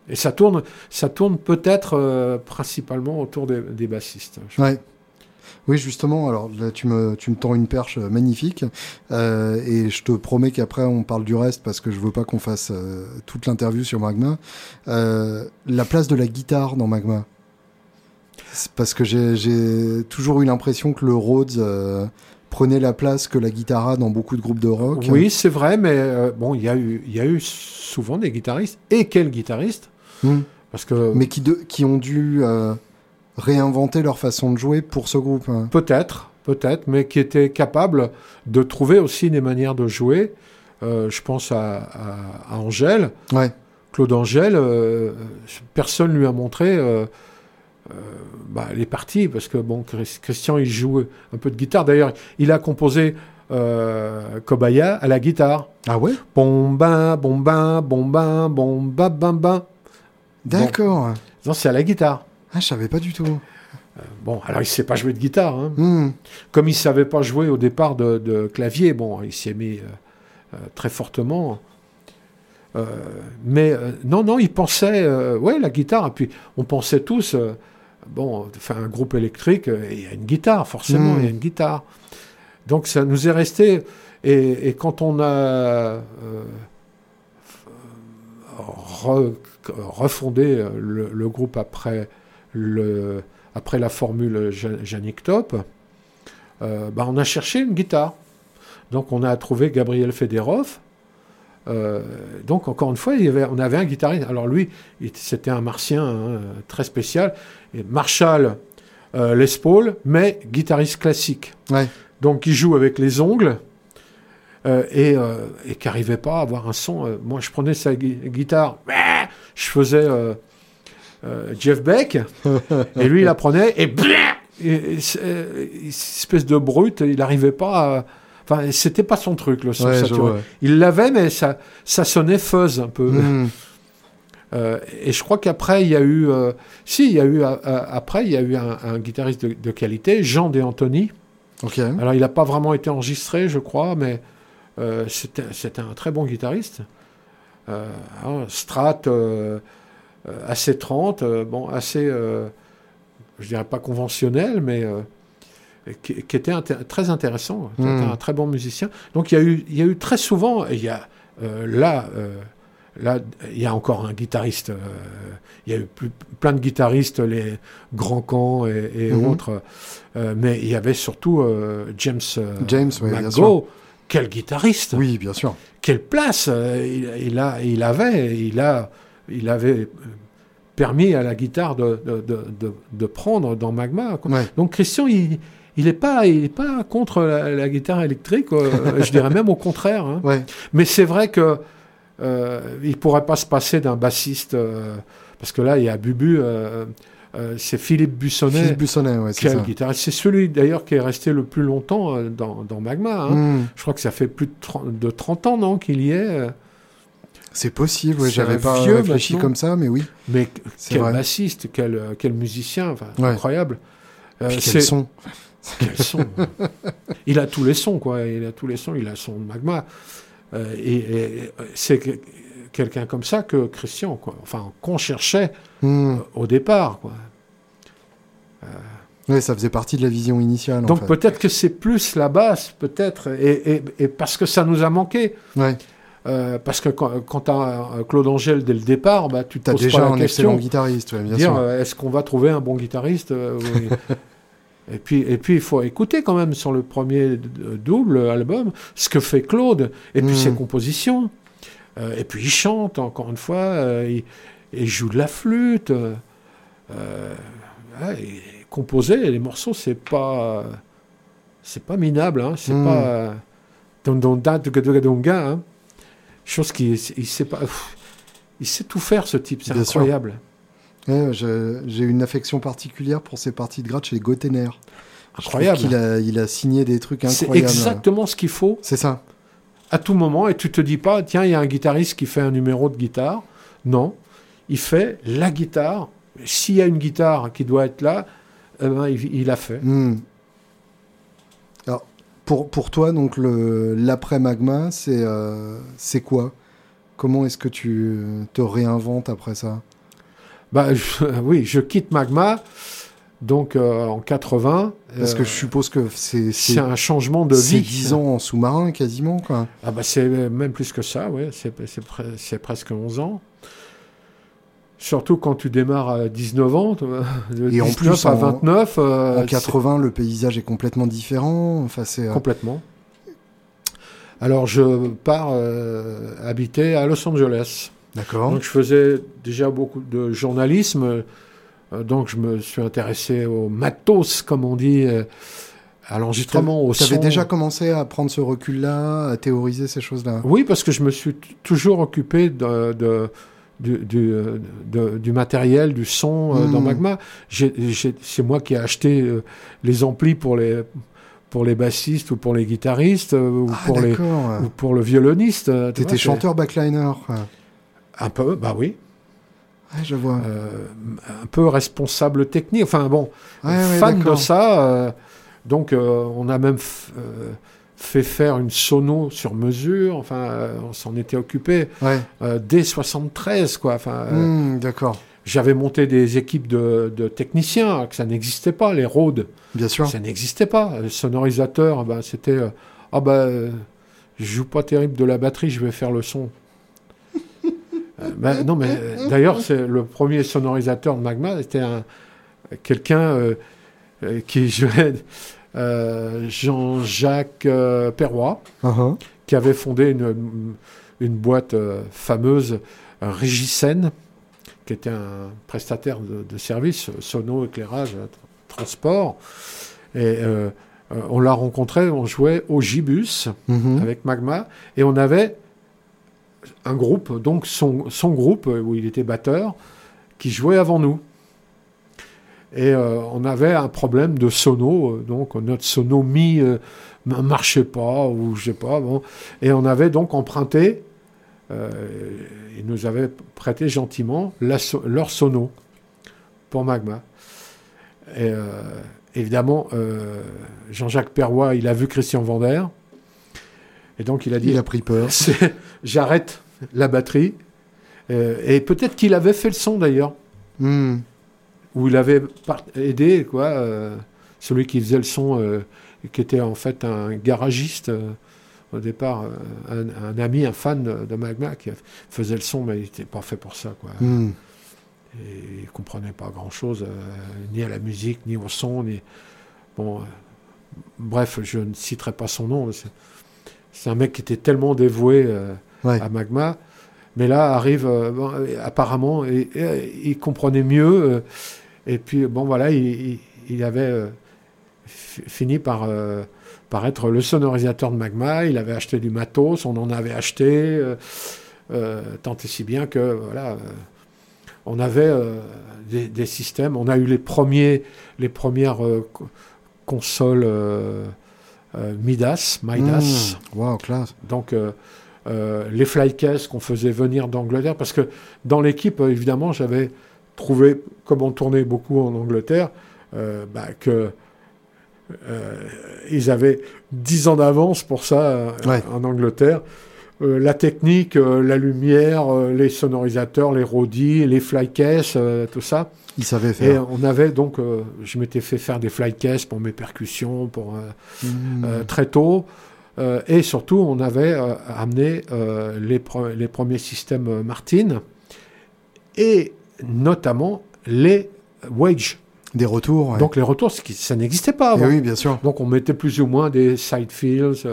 Et ça tourne, ça tourne peut-être principalement autour des, bassistes. Ouais. Oui, justement, alors tu me, tu me tends une perche euh, magnifique. Euh, et je te promets qu'après, on parle du reste parce que je veux pas qu'on fasse euh, toute l'interview sur Magma. la place de la guitare dans Magma. Parce que j'ai toujours eu l'impression que le Rhodes prenait la place que la guitare a dans beaucoup de groupes de rock. Oui, c'est vrai, mais bon, il y, a eu, y a eu souvent des guitaristes. Et quels guitaristes hmm. Parce que... Mais qui, de, qui ont dû réinventer leur façon de jouer pour ce groupe. Hein. Peut-être, peut-être, mais qui étaient capables de trouver aussi des manières de jouer. Euh, je pense à, Angèle. Ouais. Claude Angèle, euh, personne lui a montré euh, bah, les parties, parce que bon, Christian, il joue un peu de guitare. D'ailleurs, il a composé Kobaya à la guitare. Ah ouais? Bon ben, bon ben, bon ben, bon. D'accord. Non, c'est à la guitare. Ah, je savais pas du tout. Euh, bon, alors il sait pas jouer de guitare. Hein. Hmm. Comme il savait pas jouer au départ de, clavier, bon, il s'y est mis euh, euh, très fortement. mais non, non, il pensait, ouais, la guitare. Et puis on pensait tous, bon, enfin un groupe électrique, il y a une guitare, forcément, il y a hmm. une guitare. Donc ça nous est resté. Et, quand on a refondé le, groupe après le, après la formule Yannick Top, euh, bah, on a cherché une guitare. Donc on a trouvé Gabriel Federov. Euh, donc encore une fois, il y avait, on avait un guitariste. Alors lui, c'était un martien hein, très spécial. Et Marshall euh, Les Paul, mais guitariste classique. Donc il joue avec les ongles. et, et qui n'arrivait pas à avoir un son. moi, je prenais sa guitare, je faisais Jeff Beck, [laughs] et lui il apprenait et, et, espèce de brute, il n'arrivait pas à Enfin, c'était pas son truc, le son Il l'avait, mais ça, ça sonnait fuzz un peu. Hmm. [laughs] Euh, et je crois qu'après, il y a eu. Euh, si, il y a eu. Euh, après, il y a eu un, guitariste de, qualité, Jean De Anthony. Alors, il n'a pas vraiment été enregistré, je crois, mais c'était un très bon guitariste. Hein, Strat assez 30, bon, assez. je dirais pas conventionnel, mais qui, était très intéressant, hmm. un très bon musicien. Donc il y a eu, il y a eu très souvent, il y a euh, là, euh, là, il y a encore un guitariste. Euh, il y a eu plein de guitaristes, les Grands Camps et, hmm. autres, mais il y avait surtout James, James McGo. Quel guitariste Oui, bien sûr. Quelle place il, a, il avait, il a, il avait permis à la guitare de, de, de, prendre dans Magma. Donc Christian, il, il n'est pas, il est pas contre la, guitare électrique, euh, [laughs] je dirais même au contraire. Hein. Mais c'est vrai que euh, il pourrait pas se passer d'un bassiste, euh, parce que là, il y a Bubu, euh, c'est Philippe Bussonnet. Philippe Bussonnet, ouais, c'est ça. guitariste. C'est celui d'ailleurs qui est resté le plus longtemps dans, dans Magma. Hein. Hmm. Je crois que ça fait plus de 30, de 30 ans, non, qu'il y est. C'est possible, ouais, j'avais pas réfléchi comme ça, mais oui. Mais quel bassiste, quel, quel musicien, incroyable. quel son quel son Il a tous les sons, quoi. Il a tous les sons. Il a son magma. Euh, et, c'est quelqu'un comme ça que Christian, quoi. Enfin, qu'on cherchait hmm. euh, au départ, quoi. Euh, oui, ça faisait partie de la vision initiale. Donc peut-être que c'est plus la basse, peut-être, et, parce que ça nous a manqué. Ouais. parce que quand, quand tu as Claude Angèle dès le départ, bah, tu te as déjà un excellent guitariste, bien dire, Est-ce qu'on va trouver un bon guitariste [laughs] Et puis, et puis, il faut écouter quand même sur le premier double album ce que fait Claude, et puis ses hmm. compositions. Euh, et puis il chante, encore une fois, euh, il, joue de la flûte. Euh, composer les morceaux, c'est pas, c'est pas minable, hein, c'est hmm. pas hein, chose qui, il sait pas, il sait tout faire ce type, c'est incroyable. J'ai une affection particulière pour ces parties de gratte chez les Gotener. Incroyable. Il a, il a signé des trucs incroyables. C'est exactement ce qu'il faut. C'est ça. À tout moment, et tu te dis pas, tiens, il y a un guitariste qui fait un numéro de guitare. Non, il fait la guitare. S'il y a une guitare qui doit être là, eh ben, il, a fait. Hmm. Alors, pour, pour toi, donc l'après magma, c'est euh, c'est quoi? Comment est-ce que tu te réinventes après ça? Bah, [laughs] Oui, je quitte Magma, donc euh, en 80. Parce que je suppose que c'est... C'est un changement de vie. C'est 10 ans en sous-marin, quasiment, quoi. Ah bah c'est même plus que ça, oui. C'est presque 11 ans. Surtout quand tu démarres à 19 ans, [laughs] de Et en plus, à 29. en 80, euh, le paysage est complètement différent. Enfin, euh, complètement. Alors je pars habiter à Los Angeles. D'accord. Donc je faisais déjà beaucoup de journalisme, euh, donc je me suis intéressé au matos, comme on dit, euh, à l'enregistrement, au son. Tu avais déjà commencé à prendre ce recul-là, à théoriser ces choses-là? Oui, parce que je me suis toujours occupé de, de du, du, du, matériel, du son euh, dans hmm. Magma. C'est moi qui ai acheté les amplis pour les, pour les bassistes ou pour les guitaristes ou, ah, pour les, ou pour le violoniste. Tu étais chanteur backliner. Un peu, bah oui. je vois. Euh, un peu responsable technique. Enfin bon, fan de ça. Euh, donc euh, on a même fait faire une sono sur mesure. Enfin, on s'en était occupé dès 73, quoi. Enfin, hmm, d'accord. J'avais monté des équipes de, techniciens, que ça n'existait pas, les Rhodes. Bien sûr. Ça n'existait pas. Le sonorisateur, ben, c'était ah ben, je joue pas terrible de la batterie, je vais faire le son. Euh, ben, non, mais euh, d'ailleurs, c'est le premier sonorisateur de Magma, c'était un, quelqu'un euh, qui jouait [laughs] Jean-Jacques Perrois, uh-huh. qui avait fondé une, une boîte fameuse, Régicène, qui était un prestataire de, services, sono, éclairage, transport. Et on l'a rencontré, on jouait au Gibus mm-hmm. avec Magma, et on avait un groupe, donc son, son, groupe, où il était batteur, qui jouait avant nous. Et on avait un problème de sono, donc notre sono mi ne marchait pas, ou je sais pas, bon. Et on avait donc emprunté, ils nous avaient prêté gentiment leur sono pour Magma. Et évidemment, Jean-Jacques Perrois, il a vu Christian Vander. Et donc il a dit. Il a pris peur. [laughs] J'arrête la batterie. Euh, et peut-être qu'il avait fait le son d'ailleurs. Hmm. Ou il avait aidé, quoi. Euh, celui qui faisait le son, euh, qui était en fait un garagiste au départ, un, ami, un fan de, Magma qui faisait le son, mais il n'était pas fait pour ça, quoi. Hmm. Et il comprenait pas grand-chose, ni à la musique, ni au son, ni. Bon. bref, je ne citerai pas son nom. C'est un mec qui était tellement dévoué euh, à Magma. Mais là arrive, euh, apparemment, et, il comprenait mieux. Euh, et puis, bon, voilà, il, avait fini par, par être le sonorisateur de Magma. Il avait acheté du matos, on en avait acheté, tant et si bien que, voilà, on avait des, des, systèmes. On a eu les, premiers, les premières consoles Midas, Midas. Mmh. classe. Donc, euh, euh, les flycasts qu'on faisait venir d'Angleterre, parce que dans l'équipe, évidemment, j'avais trouvé, comme on tournait beaucoup en Angleterre, bah, que ils avaient 10 ans d'avance pour ça en Angleterre. La technique, la lumière, les sonorisateurs, les rodis, les flycasts, tout ça. Il savait faire. Et on avait donc, euh, je m'étais fait faire des flycasts pour mes percussions, pour euh, mmh. euh, très tôt. et surtout, on avait amené les, les, premiers systèmes Martin et notamment les Wage. Des retours. Donc les retours, ça n'existait pas avant. oui, bien sûr. Donc on mettait plus ou moins des side fields,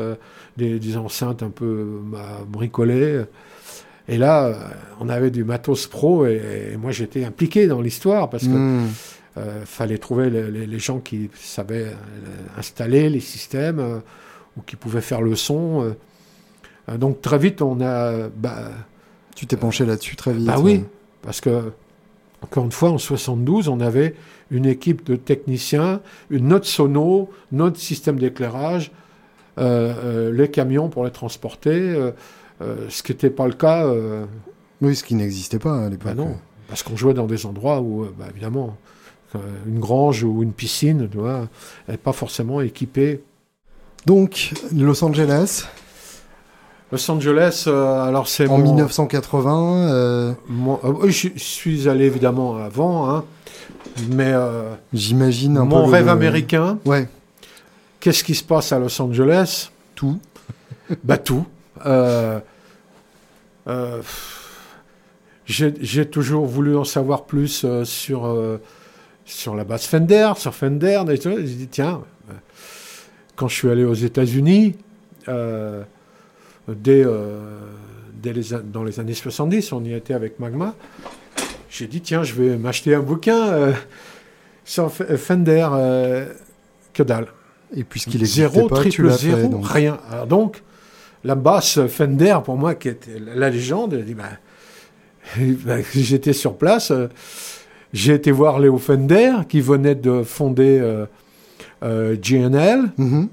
des, des, enceintes un peu bricolées. Et là, euh, on avait du matos pro et, moi j'étais impliqué dans l'histoire parce que hmm. euh, fallait trouver les, gens qui savaient euh, installer les systèmes ou qui pouvaient faire le son. donc très vite, on a. Bah, tu t'es penché là-dessus très vite. Bah oui, parce que encore une fois, en 72, on avait une équipe de techniciens, une note sono, notre système d'éclairage, les camions pour les transporter. Euh, ce qui n'était pas le cas. Euh, oui, ce qui n'existait pas à l'époque. Bah non, parce qu'on jouait dans des endroits où, euh, bah, évidemment, une grange ou une piscine, tu vois, n'est pas forcément équipée. Donc, Los Angeles. Los Angeles, alors c'est en 1980. je suis allé évidemment avant, hein, mais j'imagine mon rêve américain. Ouais. Qu'est-ce qui se passe à Los Angeles? Tout. bah tout. Euh, euh, j'ai toujours voulu en savoir plus euh, sur, sur la base Fender, sur Fender. J'ai dit, tiens, quand je suis allé aux États-Unis, dès, dès les, dans les années 70, on y était avec Magma, j'ai dit, tiens, je vais m'acheter un bouquin sur Fender. que dalle. Et puisqu'il est zéro, pas, triple zéro, rien. Alors donc, la basse Fender, pour moi, qui était la légende, dit, bah, [laughs] bah, j'étais sur place, euh, j'ai été voir Léo Fender, qui venait de fonder euh, euh, GNL. Mm-hmm.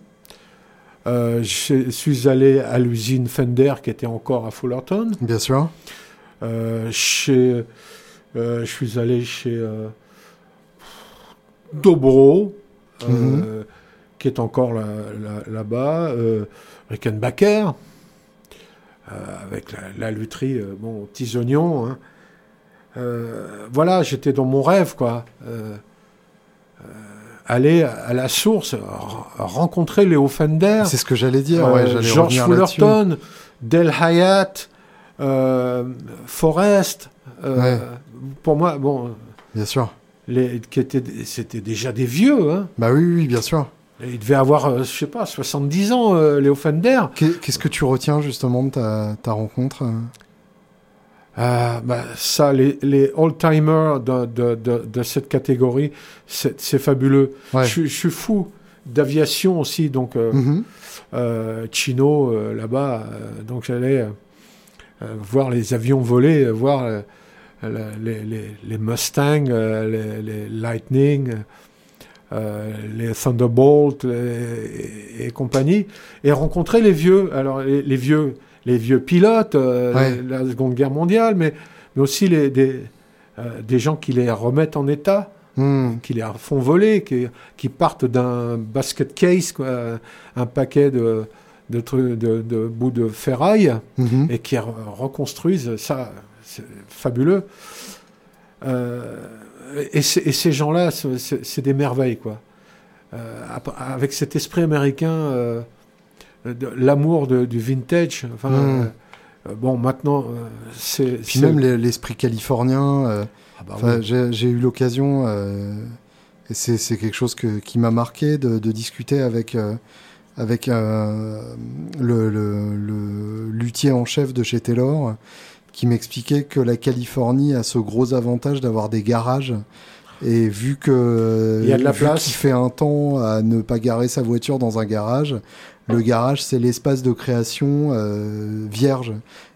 je suis allé à l'usine Fender, qui était encore à Fullerton. Bien sûr. chez, je suis allé chez Dobro, mm-hmm. Qui est encore là-bas. Rickenbacker, euh, avec la, la lutherie, euh, bon, aux petits oignons. Hein. Euh, voilà, j'étais dans mon rêve, quoi. aller à la source, rencontrer Léo Fender. C'est ce que j'allais dire, George Fullerton, Del Hayat, Forrest. Pour moi, bon. Bien sûr. C'était déjà des vieux. Hein. Bah oui, oui, bien sûr. Il devait avoir, euh, je sais pas, 70 ans, euh, Léo Fender. Qu'est-ce que tu retiens justement de ta, ta rencontre euh ah, bah, Ça, les, les old-timers de, de, de, cette catégorie, c'est fabuleux. Je, suis fou d'aviation aussi, donc mm-hmm. Chino, là-bas, donc j'allais voir les avions voler, voir les, les, Mustangs, les, Lightning, les Thunderbolt et, compagnie, et rencontrer les vieux. Alors les, vieux, les vieux pilotes, la Seconde Guerre mondiale, mais, mais aussi les, des, des gens qui les remettent en état. Hmm. qui les font voler, qui, qui partent d'un basket case, quoi, un paquet de, de, de, de bouts de ferraille, mhm. et qui reconstruisent ça. C'est fabuleux. Euh, et, ces gens-là, c'est des merveilles, quoi. Euh, avec cet esprit américain, euh, l'amour du vintage. Enfin, hmm. bon, maintenant, c'est. Puis même l'esprit californien. Ah bah j'ai eu l'occasion, euh, et c'est quelque chose que, qui m'a marqué, de, de, discuter avec, euh, avec euh, le, luthier en chef de chez Taylor, qui m'expliquait que la Californie a ce gros avantage d'avoir des garages. Et vu que il y a de la place, qui fait un temps à ne pas garer sa voiture dans un garage, le garage c'est l'espace de création euh, vierge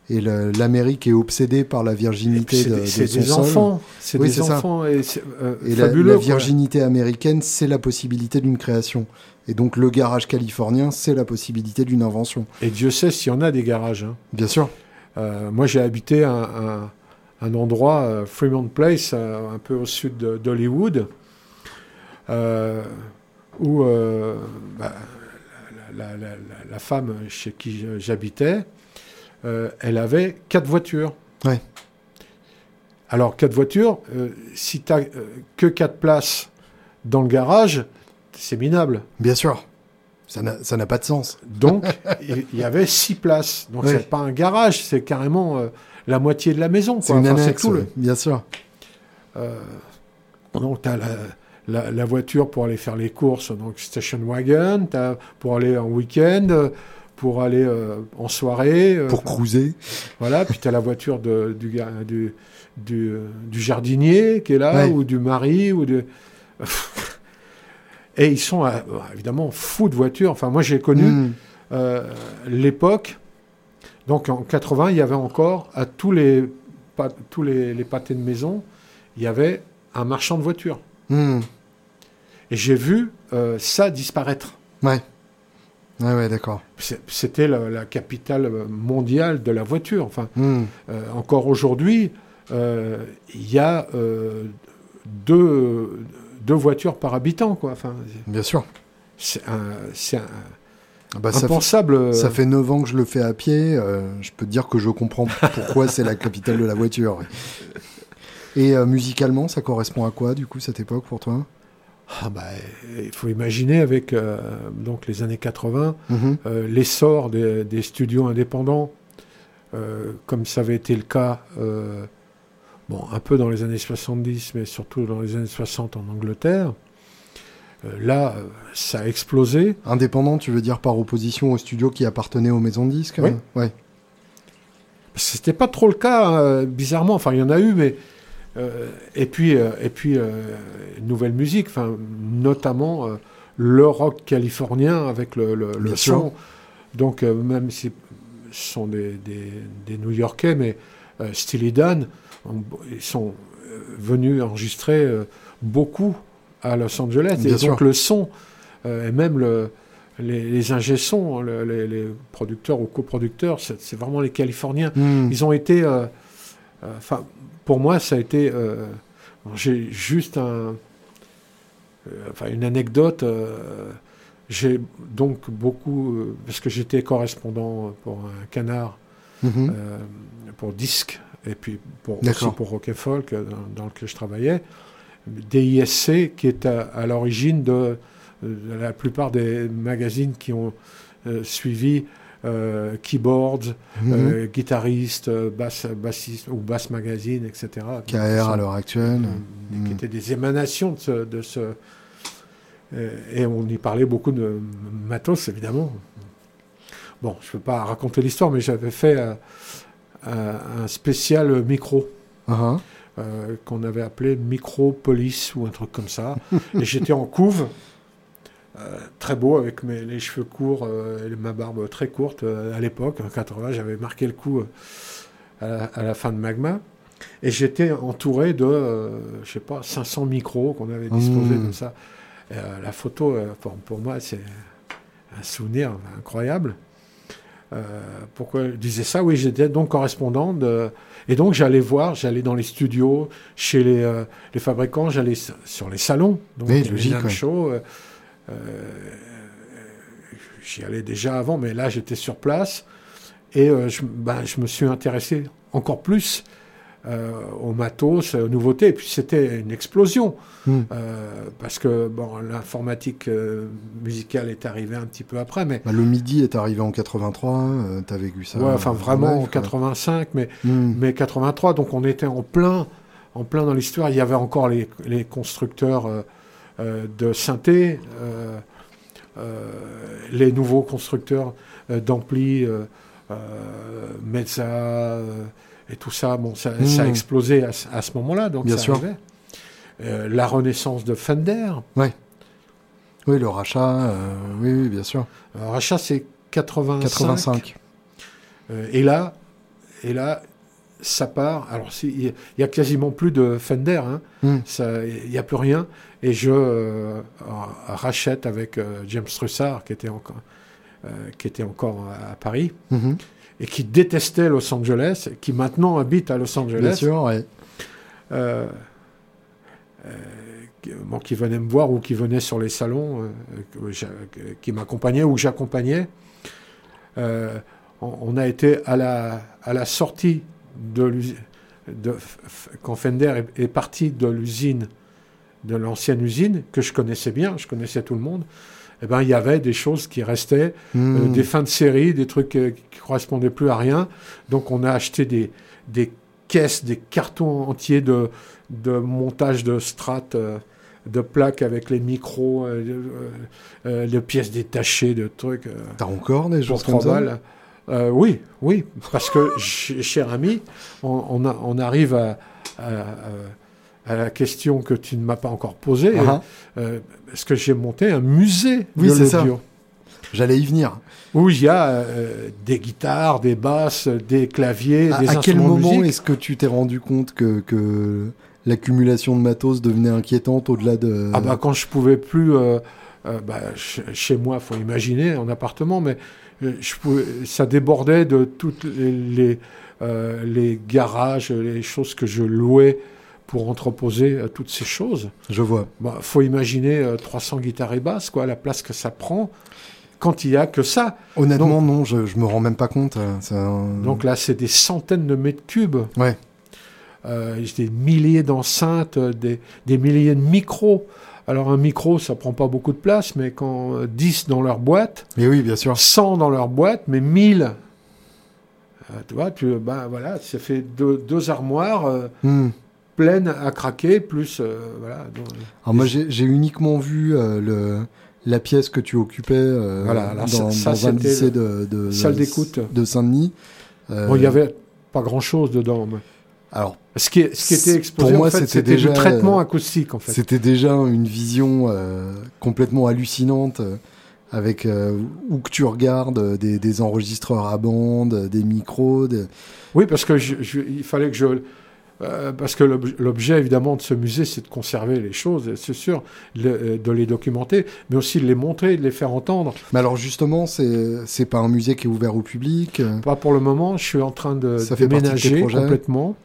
et l'Amérique est obsédée par la virginité de, de son des enfants. C'est des enfants. Et, euh, et fabuleux, la, virginité américaine, c'est la possibilité d'une création. Et donc le garage californien, c'est la possibilité d'une invention. Et Dieu sait s'il y en a des garages. Hein. Bien sûr. Euh, moi, j'ai habité un, un, endroit, euh, Fremont Place, euh, un peu au sud d'Hollywood, où bah, la, la, la, femme chez qui j'habitais, euh, elle avait quatre voitures. Ouais. Alors, quatre voitures, euh, si tu n'as euh, que quatre places dans le garage, c'est minable. Bien sûr. Ça n'a pas de sens. Donc, [laughs] il y, avait six places. Donc, c'est pas un garage, c'est carrément la moitié de la maison. C'est une annexe, tout bien sûr. donc, tu as la, la, voiture pour aller faire les courses, donc station wagon, as pour aller en week-end, pour aller euh, en soirée. Euh, pour cruiser. Voilà, puis tu as la voiture de, du, du, du, du, jardinier qui est là, ou du mari, ou de... [laughs] Et ils sont euh, évidemment fous de voitures. Enfin, moi j'ai connu hmm. l'époque. Donc en 80, il y avait encore à tous les, tous les, les, pâtés de maison, il y avait un marchand de voitures. Hmm. Et j'ai vu ça disparaître. Ouais. Ah ouais, d'accord. C'était la, capitale mondiale de la voiture. Enfin, hmm. euh, encore aujourd'hui, euh, il y a euh, deux, deux, voitures par habitant, quoi. Enfin, Bien sûr. C'est un, ah bah, impensable. Ça fait, ça fait 9 ans que je le fais à pied. je peux te dire que je comprends pourquoi c'est la capitale de la voiture. [laughs] Et musicalement, ça correspond à quoi, du coup, cette époque pour toi? Ah bah, il faut imaginer avec euh, donc les années 80 mhm. euh, l'essor des, studios indépendants, euh, comme ça avait été le cas, bon, un peu dans les années 70, mais surtout dans les années 60 en Angleterre. là, ça a explosé. Indépendant, tu veux dire par opposition aux studios qui appartenaient aux maisons de disques Oui. Ouais. C'était pas trop le cas, bizarrement. Enfin, il y en a eu, mais euh, et puis, euh, et puis euh, nouvelle musique, notamment le rock californien avec le, le, son. Donc, même si ce sont des, des, New-Yorkais, mais Steely Dan, ils sont venus enregistrer beaucoup à Los Angeles. et donc, le son, et même le, les, les ingé-sons, les, producteurs ou coproducteurs, c'est vraiment les Californiens. Hmm. Ils ont été. Enfin, pour moi, ça a été. Euh, j'ai juste un, euh, une anecdote. Euh, j'ai donc beaucoup. parce que j'étais correspondant pour un canard, mhm. pour disque, et puis pour, aussi pour Rock Folk, dans, lequel je travaillais. DISC, qui est à, l'origine de, la plupart des magazines qui ont suivi euh, keyboards, mhm. euh, guitaristes, euh, basse, bassiste ou basse magazine, etc. KR à l'heure actuelle. Qui mhm. étaient des émanations de ce. et on y parlait beaucoup de matos, évidemment. Bon, je ne peux pas raconter l'histoire, mais j'avais fait un spécial micro. Uh-huh. qu'on avait appelé Micropolis ou un truc comme ça. et [laughs] j'étais en couve euh, très beau avec mes, les cheveux courts euh, et ma barbe très courte euh, à l'époque, en 80, j'avais marqué le coup à la, fin de Magma. Et j'étais entouré de, je sais pas, 500 micros qu'on avait disposés Mmh. comme ça. Euh, la photo, euh, pour, pour moi, c'est un souvenir incroyable. Euh, pourquoi je disais ça? Oui, j'étais donc correspondant de, et donc j'allais voir, j'allais dans les studios, chez les, euh, les fabricants, j'allais sur les salons, donc Oui, logique, ouais. show, euh, J'y allais déjà avant, mais là j'étais sur place et euh, je, ben, je me suis intéressé encore plus euh, aux matos, aux nouveautés. Et puis c'était une explosion Hmm. euh, parce que bon, l'informatique euh, musicale est arrivée un petit peu après, mais Bah, le midi est arrivé en 83, euh, t'as vécu ça. ouais, enfin en vraiment en live, quoi. 85, mais Hmm. mais 83, donc on était en plein, en plein dans l'histoire. Il y avait encore les, les constructeurs euh, euh, de synthé, euh, euh, les nouveaux constructeurs euh, d'ampli, euh, euh, Mezza euh, et tout ça. Bon, ça, Mm. ça a explosé à, ce- à ce moment-là, donc Bien ça sûr. arrivait. Euh, la renaissance de Fender. Oui, le rachat, euh, oui, oui, bien sûr. Alors, rachat, c'est 85. 85. Euh, et là, et là, ça part. Alors, il y, y a quasiment plus de Fender. hein. Hmm. Ça- Il n'y a plus rien. Et je euh, rachète avec euh, James Trussard, qui était encore, euh, qui était encore à Paris, Mhm. Et qui détestait Los Angeles, et qui maintenant habite à Los Bien Angeles. sûr, ouais. Euh, euh, qui- bon, qui venait me voir ou qui venait sur les salons, euh, qui m'accompagnait ou j'accompagnais. On, on a été à la, à la sortie de l'usine, quand Fender est, est parti de l'usine, de l'ancienne usine, que je connaissais bien, je connaissais tout le monde, eh ben, il y avait des choses qui restaient, euh, Hmm. des fins de série, des trucs euh, qui correspondaient plus à rien. Donc on a acheté des, des caisses, des cartons entiers de, de montage de strates, euh, de plaques avec les micros, euh, de pièces détachées, de trucs. T'as encore des choses comme ça oui, oui, parce que, ch- cher ami, on, on a- on arrive à, à- à- à la question que tu ne m'as pas encore posée. Ah, Euh, Est-ce que j'ai monté un musée Oui, de l'audio? J'allais y venir. où il y a euh, des guitares, des basses, des claviers, À, des à quel instruments de moment musique. est-ce que tu t'es rendu compte que, que l'accumulation de matos devenait inquiétante au-delà de... Ah bah quand je pouvais plus, euh, euh, bah, ch- chez moi, faut imaginer, en appartement, mais euh, je pouvais, ça débordait de toutes les, les, euh, les garages, les choses que je louais pour entreposer euh, toutes ces choses. Je vois. Bah, faut imaginer euh, 300 guitares et basses, quoi, la place que ça prend quand il y a que ça. Honnêtement, non, je, je me rends même pas compte. euh, Donc là, c'est des centaines de mètres cubes. Ouais. Euh, des milliers d'enceintes, euh, des, des milliers de micros. Alors un micro, ça prend pas beaucoup de place, mais quand euh, 10 dans leur boîte, Mais oui, bien sûr. 100 dans leur boîte, mais 1000, euh, tu vois, tu, bah, voilà, ça fait deux, deux armoires euh, Hmm. Pleines à craquer, plus, euh, voilà. donc, Alors moi, j'ai uniquement vu euh, le, la pièce que tu occupais euh, Voilà, dans, ça- dans un c'était lycée de, de, salle d'écoute. de Saint-Denis. Bon, il y avait pas grand-chose dedans. mais- Alors, Ce qui, ce qui était Pour exposé, moi, en fait, c'était déjà, du traitement acoustique, en fait. C'était déjà une vision complètement hallucinante avec euh, où que tu regardes des, des enregistreurs à bande, des micros. des- Oui, parce que je- je- il fallait que je. Euh, parce que l'ob- l'objet, évidemment, de ce musée, c'est de conserver les choses, c'est sûr, le- euh, de les documenter, mais aussi de les montrer, de les faire entendre. Mais alors justement, c'est pas un musée qui est ouvert au public. euh, Pas pour le moment, je suis en train de Ça déménager complètement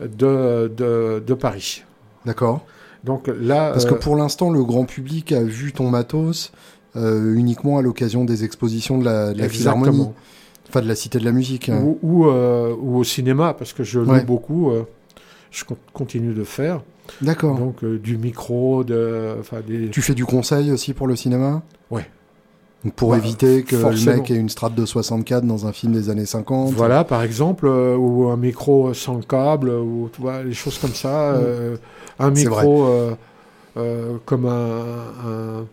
de, de, de Paris. D'accord. Donc là, Parce que pour l'instant, le grand public a vu ton matos euh, uniquement à l'occasion des expositions de la, de la. Philharmonie, enfin de la Cité de la Musique. hein. Ou, ou, euh, ou au cinéma, parce que je loue Ouais. beaucoup, euh, je con- continue de faire. D'accord. Donc euh, du micro, de, des. Tu fais du conseil aussi pour le cinéma? Ouais. Donc pour Bah, éviter que forcément. le mec ait une strate de 64 dans un film des années 50. Voilà, par exemple, euh, ou un micro sans le câble, ou tu vois, des choses comme ça. euh, un Mm. C'est micro euh, comme un, un,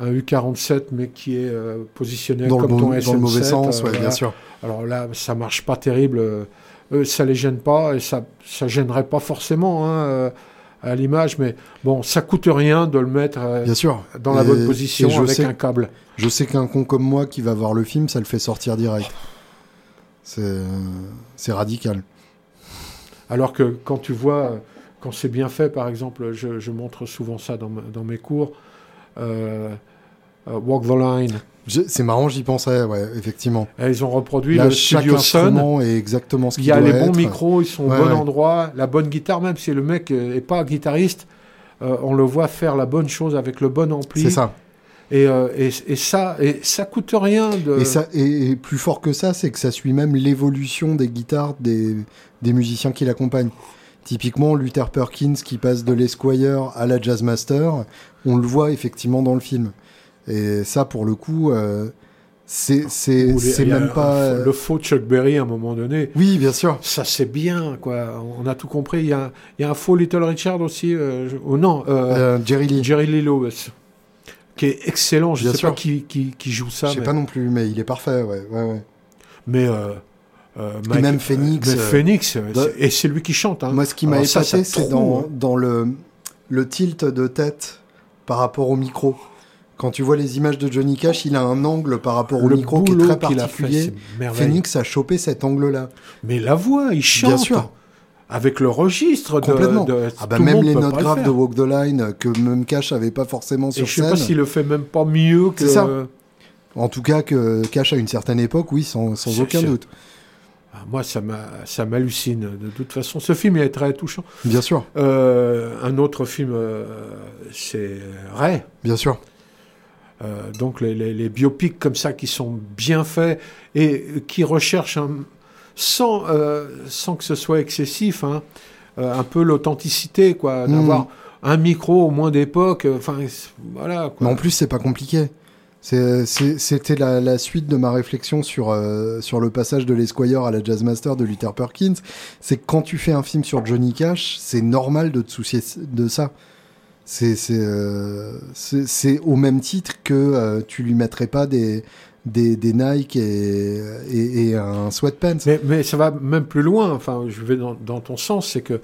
un U47, mais qui est euh, positionné Dans, le, comme bon- ton SM7. dans le mauvais sens, euh, ouais, voilà. bien sûr. Alors là, ça marche pas terrible. euh, Eux, ça les gêne pas, et ça, ça gênerait pas forcément hein, euh, à l'image, mais bon, ça coûte rien de le mettre euh, Bien sûr. dans la Et- bonne position je avec sais, un câble. Je sais qu'un con comme moi qui va voir le film, ça le fait sortir direct. C'est radical. Alors que quand tu vois, quand c'est bien fait, par exemple, je, montre souvent ça dans, dans mes cours, euh, euh, Walk the Line. C'est marrant, j'y pensais, ouais, effectivement. ils ont reproduit le studio Sun. est exactement ce qu'il Il y a les bons micros, ils sont au bon endroit. La bonne guitare, même si le mec n'est pas guitariste, on le voit faire la bonne chose avec le bon ampli. C'est ça. Et, et, et, ça, et ça coûte rien. De... Et, ça, et, plus fort que ça, c'est que ça suit même l'évolution des guitares des, des musiciens qui l'accompagnent. Typiquement, Luther Perkins qui passe de l'Esquire à la Jazzmaster, on le voit effectivement dans le film. Et ça, pour le coup, euh, c'est même pas. Le faux Chuck Berry à un moment donné. Oui, bien sûr. Ça, c'est bien, quoi. On a tout compris. Il y a, il y a un faux Little Richard aussi. Euh, oh non, euh, Jerry Lee. Jerry Lee Lewis. Qui est excellent. Je ne sais pas qui, qui, qui, joue ça. Je sais pas non plus, mais il est parfait, ouais. ouais, ouais. Mais. Euh, même Phoenix. Phoenix, et c'est lui qui chante. Hein. Moi, ce qui m'a épaté, c'est dans, dans le, le tilt de tête par rapport au micro. Quand tu vois les images de Johnny Cash, il a un angle par rapport au micro qui est très particulier. Phoenix a chopé cet angle-là. Mais la voix, il chante. Bien sûr. Avec le registre Complètement. de. ah bah même les notes graves de Walk the Line que même Cash avait pas forcément sur Et je sais pas s'il le fait même pas mieux que. ça. En tout cas, que Cash à une certaine époque, oui, sans, sans aucun doute. Ah, moi, ça m'hallucine. De toute façon, ce film est très touchant. Bien sûr. Euh, un autre film, euh, c'est Ray. Bien sûr. Euh, donc les, biopics comme ça qui sont bien faits et qui recherchent sans, sans que ce soit excessif, hein, un peu l'authenticité, quoi, hmm. d'avoir un micro au moins d'époque. Enfin, voilà. Mais en plus, c'est pas compliqué. C'était la, suite de ma réflexion sur, euh, sur le passage de l'Esquire à la Jazzmaster de Luther Perkins. C'est que quand tu fais un film sur Johnny Cash, c'est normal de te soucier de ça. C'est euh, au même titre que euh, tu lui mettrais pas des, des, des Nike et, et, un sweatpants. Mais, mais, ça va même plus loin. Enfin, je vais dans, dans ton sens. C'est que,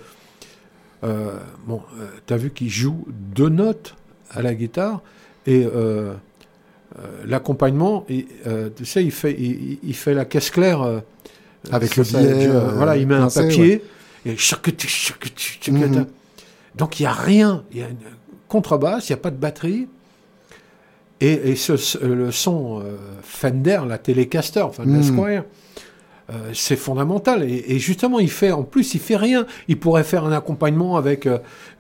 bon, tu as vu qu'il joue deux notes à la guitare et euh, l'accompagnement, euh, tu sais, il fait, il, fait la caisse claire. Euh, Avec le billet. voilà, il met un papier. Et chaque, chaque, mhm. Donc il n'y a rien. Il y a une contrebasse, il n'y a pas de batterie. Et, et ce, le son Fender, la Telecaster, enfin Squire, c'est fondamental. Et, justement, il fait, en plus, il fait rien. Il pourrait faire un accompagnement avec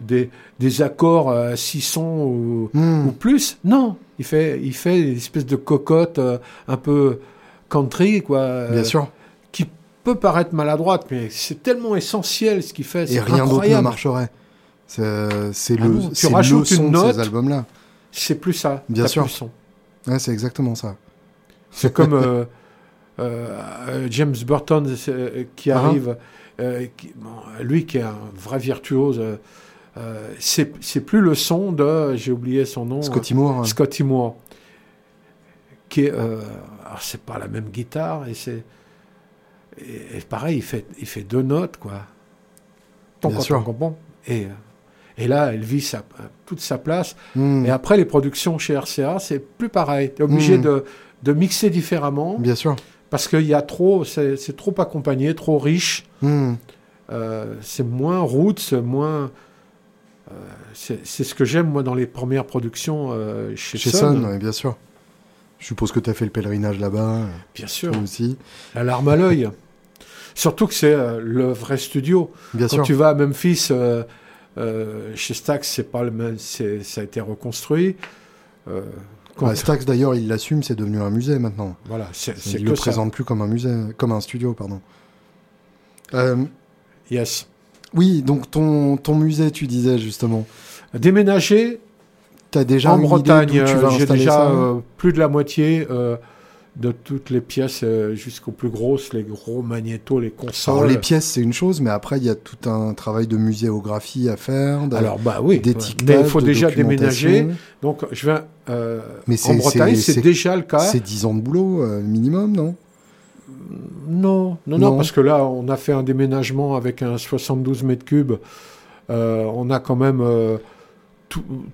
des, des, accords à six sons ou, mhm. ou, plus. Non, il fait, il fait une espèce de cocotte euh, un peu country, quoi. Euh, Bien sûr. Qui peut paraître maladroite, mais c'est tellement essentiel ce qu'il fait. Et rien d'autre ne marcherait. C'est ah le, tu rajoutes une note, de ces albums-là. C'est plus ça. Bien sûr. Ouais, c'est exactement ça. C'est comme [laughs] euh, James Burton qui ah. arrive, lui qui est un vrai virtuose. Euh, c'est plus le son de, j'ai oublié son nom. Scotty Moore. Scotty Moore. Qui est, euh, alors c'est pas la même guitare et c'est, et, pareil, il fait, il fait deux notes quoi. Bien sûr. Et, euh, et là, elle vit sa, toute sa place. Hmm. Et après, les productions chez RCA, c'est plus pareil. Tu es obligé hmm. de, de, mixer différemment. Bien sûr. Parce qu'il y a trop, c'est trop accompagné, trop riche. Hmm. Euh, c'est moins roots, moins. Euh, c'est ce que j'aime, moi, dans les premières productions euh, chez, chez Sun. bien sûr. Je suppose que tu as fait le pèlerinage là-bas. Bien sûr. aussi. La larme à l'œil. Surtout que c'est euh, le vrai studio. Bien Quand tu vas à Memphis, chez Stax, c'est pas le même, ça a été reconstruit. Stax d'ailleurs, il l'assume, c'est devenu un musée maintenant. Voilà, c'est Il ne le présente plus comme un musée, comme un studio, pardon. yes. Oui, donc ton, ton musée, tu disais justement. Déménager as déjà en Bretagne. J'ai déjà euh, plus de la moitié euh, de toutes les pièces euh, jusqu'aux plus grosses, les gros magnétos, les consoles. Alors, les pièces, c'est une chose, mais après, il y a tout un travail de muséographie à faire. Alors, bah oui, mais il faut déjà déménager. Donc, je vais. mais en Bretagne, c'est déjà le cas. C'est 10 ans de boulot minimum, non? Non, non, non, parce que là, on a fait un déménagement avec un 72 mètres cubes. Euh, on a quand même euh,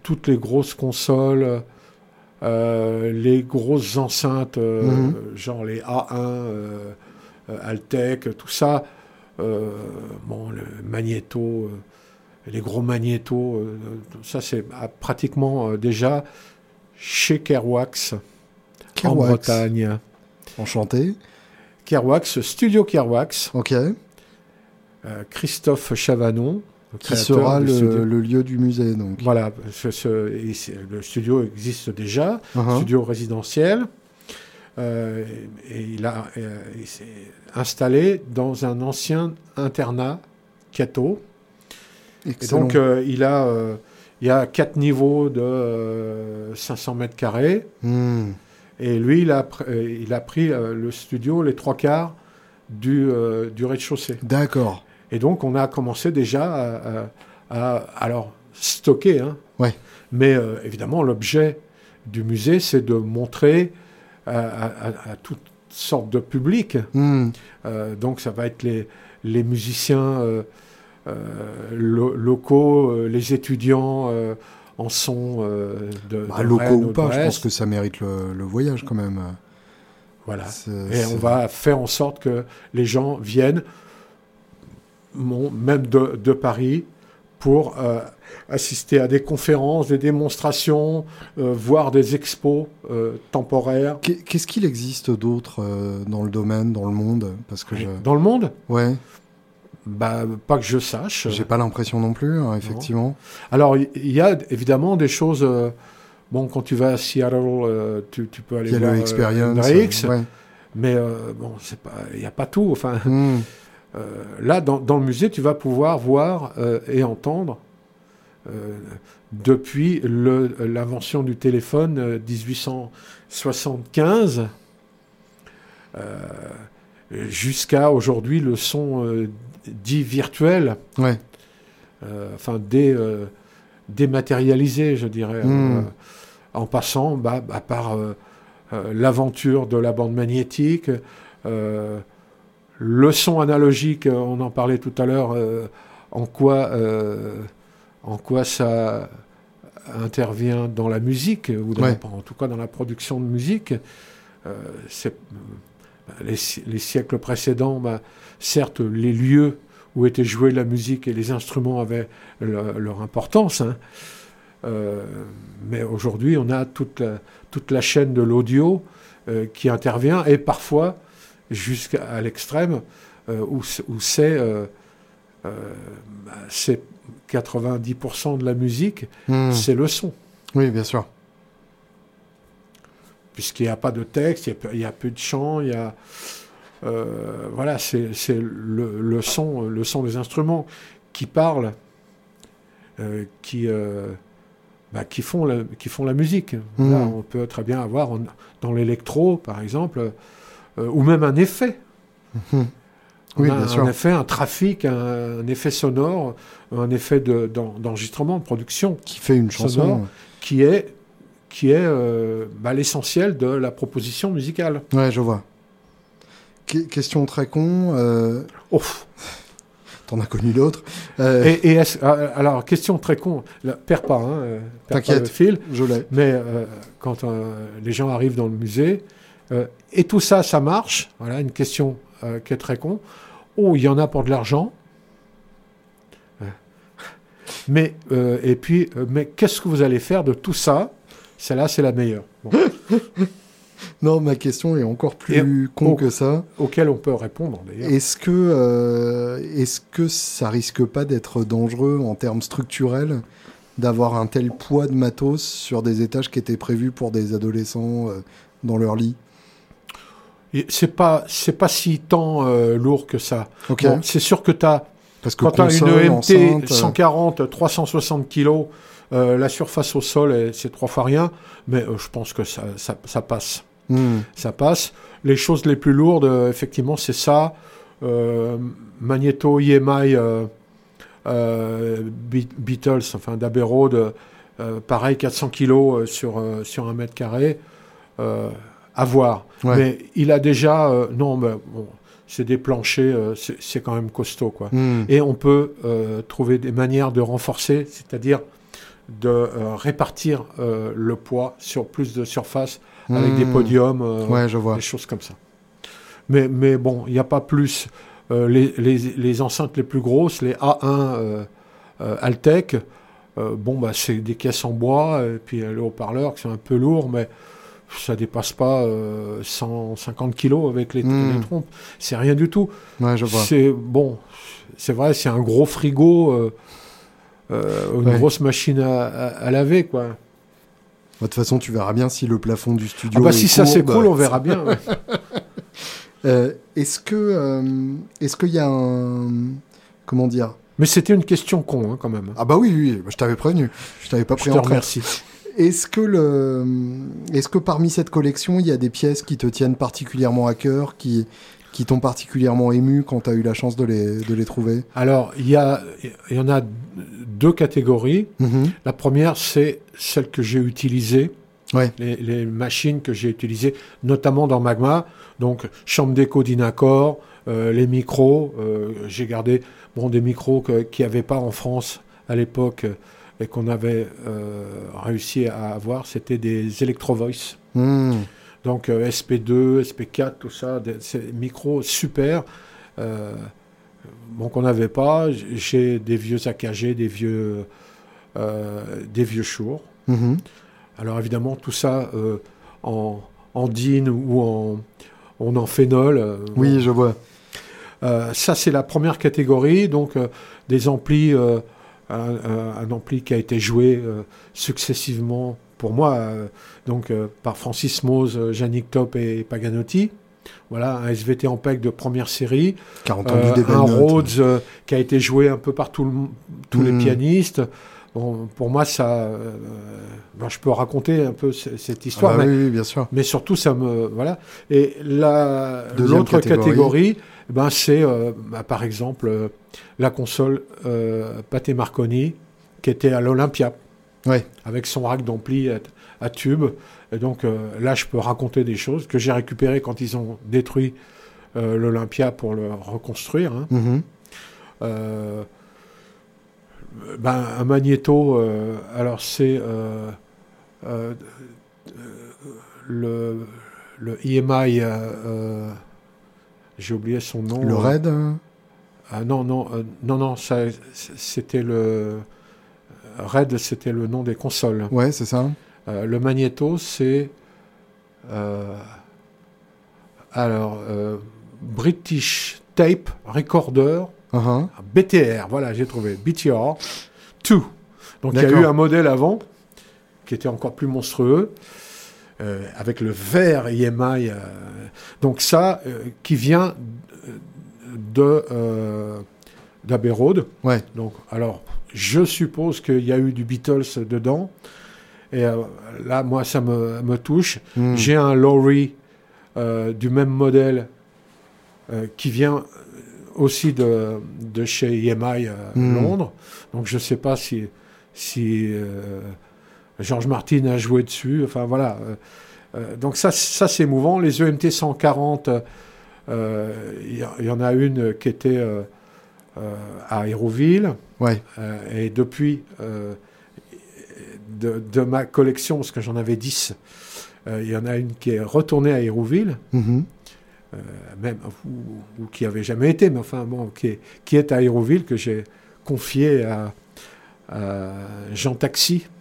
toutes les grosses consoles, euh, les grosses enceintes, mhm. genre les A1, Altec, tout ça. bon, le magnéto, les gros magnétos, ça c'est ah, pratiquement déjà chez Kerwax, en Bretagne. Enchanté. Kerwax, Studio Kerwax. Ok. Christophe Chavanon, qui sera le, lieu du musée. Donc. Voilà, le studio existe déjà, uh-huh. studio résidentiel. Euh, et il, a, euh, s'est installé dans un ancien internat Cato. Et donc euh, il a, il y a quatre niveaux de 500 mètres carrés. Hmm. Et lui, il a, il a pris le studio, les trois quarts du, du rez-de-chaussée. D'accord. Et donc, on a commencé déjà à, alors, stocker. Hein. Ouais. Mais euh, évidemment, l'objet du musée, c'est de montrer à, toutes sortes de publics. Hmm. Euh, donc, ça va être les, les musiciens euh, locaux, les étudiants en son de, bah, locaux ou pas. Je pense que ça mérite le, le voyage quand même. Voilà. Et on va faire en sorte que les gens viennent même de, Paris, pour euh, assister à des conférences, des démonstrations, euh, voir des expos euh, temporaires. Qu'est-ce qu'il existe d'autre dans le domaine, dans le monde? Parce que Dans le monde? Ouais. Bah, pas que je sache. J'ai pas l'impression non plus, hein, effectivement. Alors, il y, a évidemment des choses. bon, quand tu vas à Seattle, tu, peux aller voir l'expérience. Mais bon, il n'y a pas tout. Enfin. Hmm. Euh, là, dans, le musée, tu vas pouvoir voir euh, et entendre euh, depuis l'invention du téléphone 1875 jusqu'à aujourd'hui le son dit virtuel, ouais. enfin dé, dématérialisé, je dirais, hmm. en passant bah, bah par l'aventure de la bande magnétique, le son analogique, euh, on en parlait tout à l'heure, euh, en, quoi, euh, en quoi ça intervient dans la musique, ou en tout cas dans la production de musique. Les, siècles précédents, bah, certes, les lieux où était jouée la musique et les instruments avaient leur importance. Hein. mais aujourd'hui, on a toute la, toute la chaîne de l'audio qui intervient et parfois jusqu'à l'extrême euh, où, c'est euh, euh, bah, c'est 90% de la musique, hmm. c'est le son. Oui, bien sûr. Puisqu'il n'y a pas de texte, il y, a peu de chant, il y a voilà, c'est le, son, le son des instruments qui parlent, qui bah, qui font la, qui font la musique. Hmm. on peut très bien avoir dans l'électro, par exemple, euh, ou même un effet. Mhm. Oui, bien sûr. Un effet, un trafic, un, effet sonore, un effet d'enregistrement, de, production. Qui fait une chanson. qui est, qui est euh, bah, l'essentiel de la proposition musicale. Ouais, je vois. question très con. Euh... T'en as connu d'autres. Euh, et, ah, alors, question très con. perds pas, hein, T'inquiète, fil. Je l'ai. Mais quand les gens arrivent dans le musée, euh, et tout ça, ça marche. Voilà une question euh, qui est très con. Oh, il y en a pour de l'argent. Mais, euh, et puis, mais qu'est-ce que vous allez faire de tout ça? Celle-là, c'est la meilleure. [laughs] non, ma question est encore plus con que ça. Auquel on peut répondre, d'ailleurs. Est-ce que, est-ce que ça risque pas d'être dangereux en termes structurels d'avoir un tel poids de matos sur des étages qui étaient prévus pour des adolescents dans leur lit? C'est pas c'est pas si tant euh, lourd que ça. c'est sûr que tu as parce que quand tu as une EMT 140 360 kg la surface au sol c'est trois fois rien mais euh, je pense que ça, ça, passe. Hmm. Ça passe. Les choses les plus lourdes euh, effectivement c'est ça Magneto EMI Beatles enfin d'Abbey Road pareil 400 kg sur sur un mètre carré à voir. Mais il a déjà. Euh, non, mais bon, c'est des planchers, euh, c'est quand même costaud. Quoi. Hmm. Et on peut euh, trouver des manières de renforcer, c'est-à-dire de répartir le poids sur plus de surface avec des hmm. podiums, ouais, je vois. des choses comme ça. Mais, mais bon, il n'y a pas plus. les, les, les, enceintes les plus grosses, les A1 Altec, bon, bah, c'est des caisses en bois, et puis le haut-parleur qui sont un peu lourds, mais ça dépasse pas 150 kilos avec les, hmm. trompes. C'est rien du tout. Ouais. C'est bon, c'est vrai, c'est un gros frigo, une grosse machine à, à laver, quoi. De toute façon, tu verras bien si le plafond du studio. Ah bah si ça s'écroule, on verra bien. [laughs] Euh, est-ce que euh, est-ce qu'il y a un comment dire? Mais c'était une question con hein, quand même. Ah bah oui, oui, je t'avais prévenu. Je t'avais pas pris je remercie. Est-ce que le est-ce que parmi cette collection, il y a des pièces qui te tiennent particulièrement à cœur, qui qui t'ont particulièrement ému quand tu as eu la chance de les, de les trouver? Alors, il y, a, y en a deux catégories. Mhm. La première, c'est celle que j'ai utilisée, ouais. les, machines que j'ai utilisées, notamment dans Magma. Donc, chambre d'écho d'Inacor, euh, les micros. Euh, j'ai gardé bon, des micros qu'il n'y avait pas en France à l'époque et qu'on avait euh, réussi à avoir. C'était des Electro Voice. Hmm. Donc SP2, SP4, tout ça, des, micros super. bon, qu'on n'avait pas. J'ai des vieux AKG, des vieux, euh, des vieux chours. Mhm. Alors évidemment, tout ça euh, en, en DIN ou en, en phénol. Euh, oui, je vois. ça, c'est la première catégorie. Donc, des amplis, un, ampli qui a été joué successivement pour moi, donc par Francis Mose, Yannick Top et Paganotti. Voilà, un SVT en PEC de première série. un Rhodes qui a été joué un peu par tous les hmm. pianistes. Bon, pour moi, ça, euh, ben, je peux raconter un peu cette histoire, ah bah mais, oui, bien sûr. mais surtout ça me voilà. Et l'autre catégorie, ben c'est euh, bah, par exemple euh, la console Pathé Marconi qui était à l'Olympia, ouais. avec son rack d'ampli à, tube. Et donc là, je peux raconter des choses que j'ai récupérées quand ils ont détruit l'Olympia pour le reconstruire. Hein. Mm-hmm ben, un magnéto, euh, alors c'est euh, euh, le, le EMI, j'ai oublié son nom. Le RAID ah, Non, non, non, non, c'était le. RAID, c'était le nom des consoles. Ouais, c'est ça. le magnéto, c'est. alors, British Tape Recorder Uh-huh. BTR, voilà, j'ai trouvé. BTR 2. Donc il y a eu un modèle avant qui était encore plus monstrueux. Euh, avec le vert EMI. Euh, donc ça, euh, qui vient de d'Abbey Road. Ouais. Donc, alors, je suppose qu'il y a eu du Beatles dedans. Et là, moi, ça me, me touche. Hmm. J'ai un Lowry du même modèle qui vient aussi de, de chez EMI à hmm. Londres. Donc je ne sais pas si, si euh, George Martin a joué dessus. Enfin voilà. Euh, euh, donc ça, ça c'est émouvant. Les EMT 140, il y, en a une qui était à Hérouville. Ouais. et depuis, de, de, ma collection, parce que j'en avais 10, il y en a une qui est retournée à Hérouville. Mm-hmm. Euh, même, ou, qui avait jamais été, mais enfin, bon, qui est, qui est à Aéroville, que j'ai confié à, Jean Taxi, euh,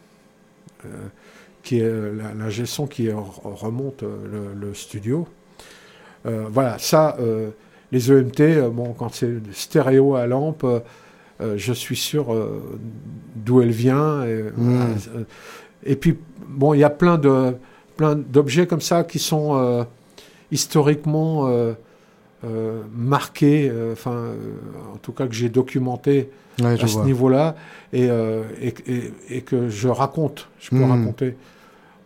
qui est l'ingé son qui remonte euh, le, studio. voilà, ça, les EMT, bon, quand c'est stéréo à lampe, je suis sûr d'où elle vient. Et, mmh. et, puis, bon, il y a plein de plein d'objets comme ça qui sont historiquement euh, euh, marqué, euh, enfin, en tout cas que j'ai documenté à ce niveau-là, et, et, que je raconte, je peux hmm. raconter.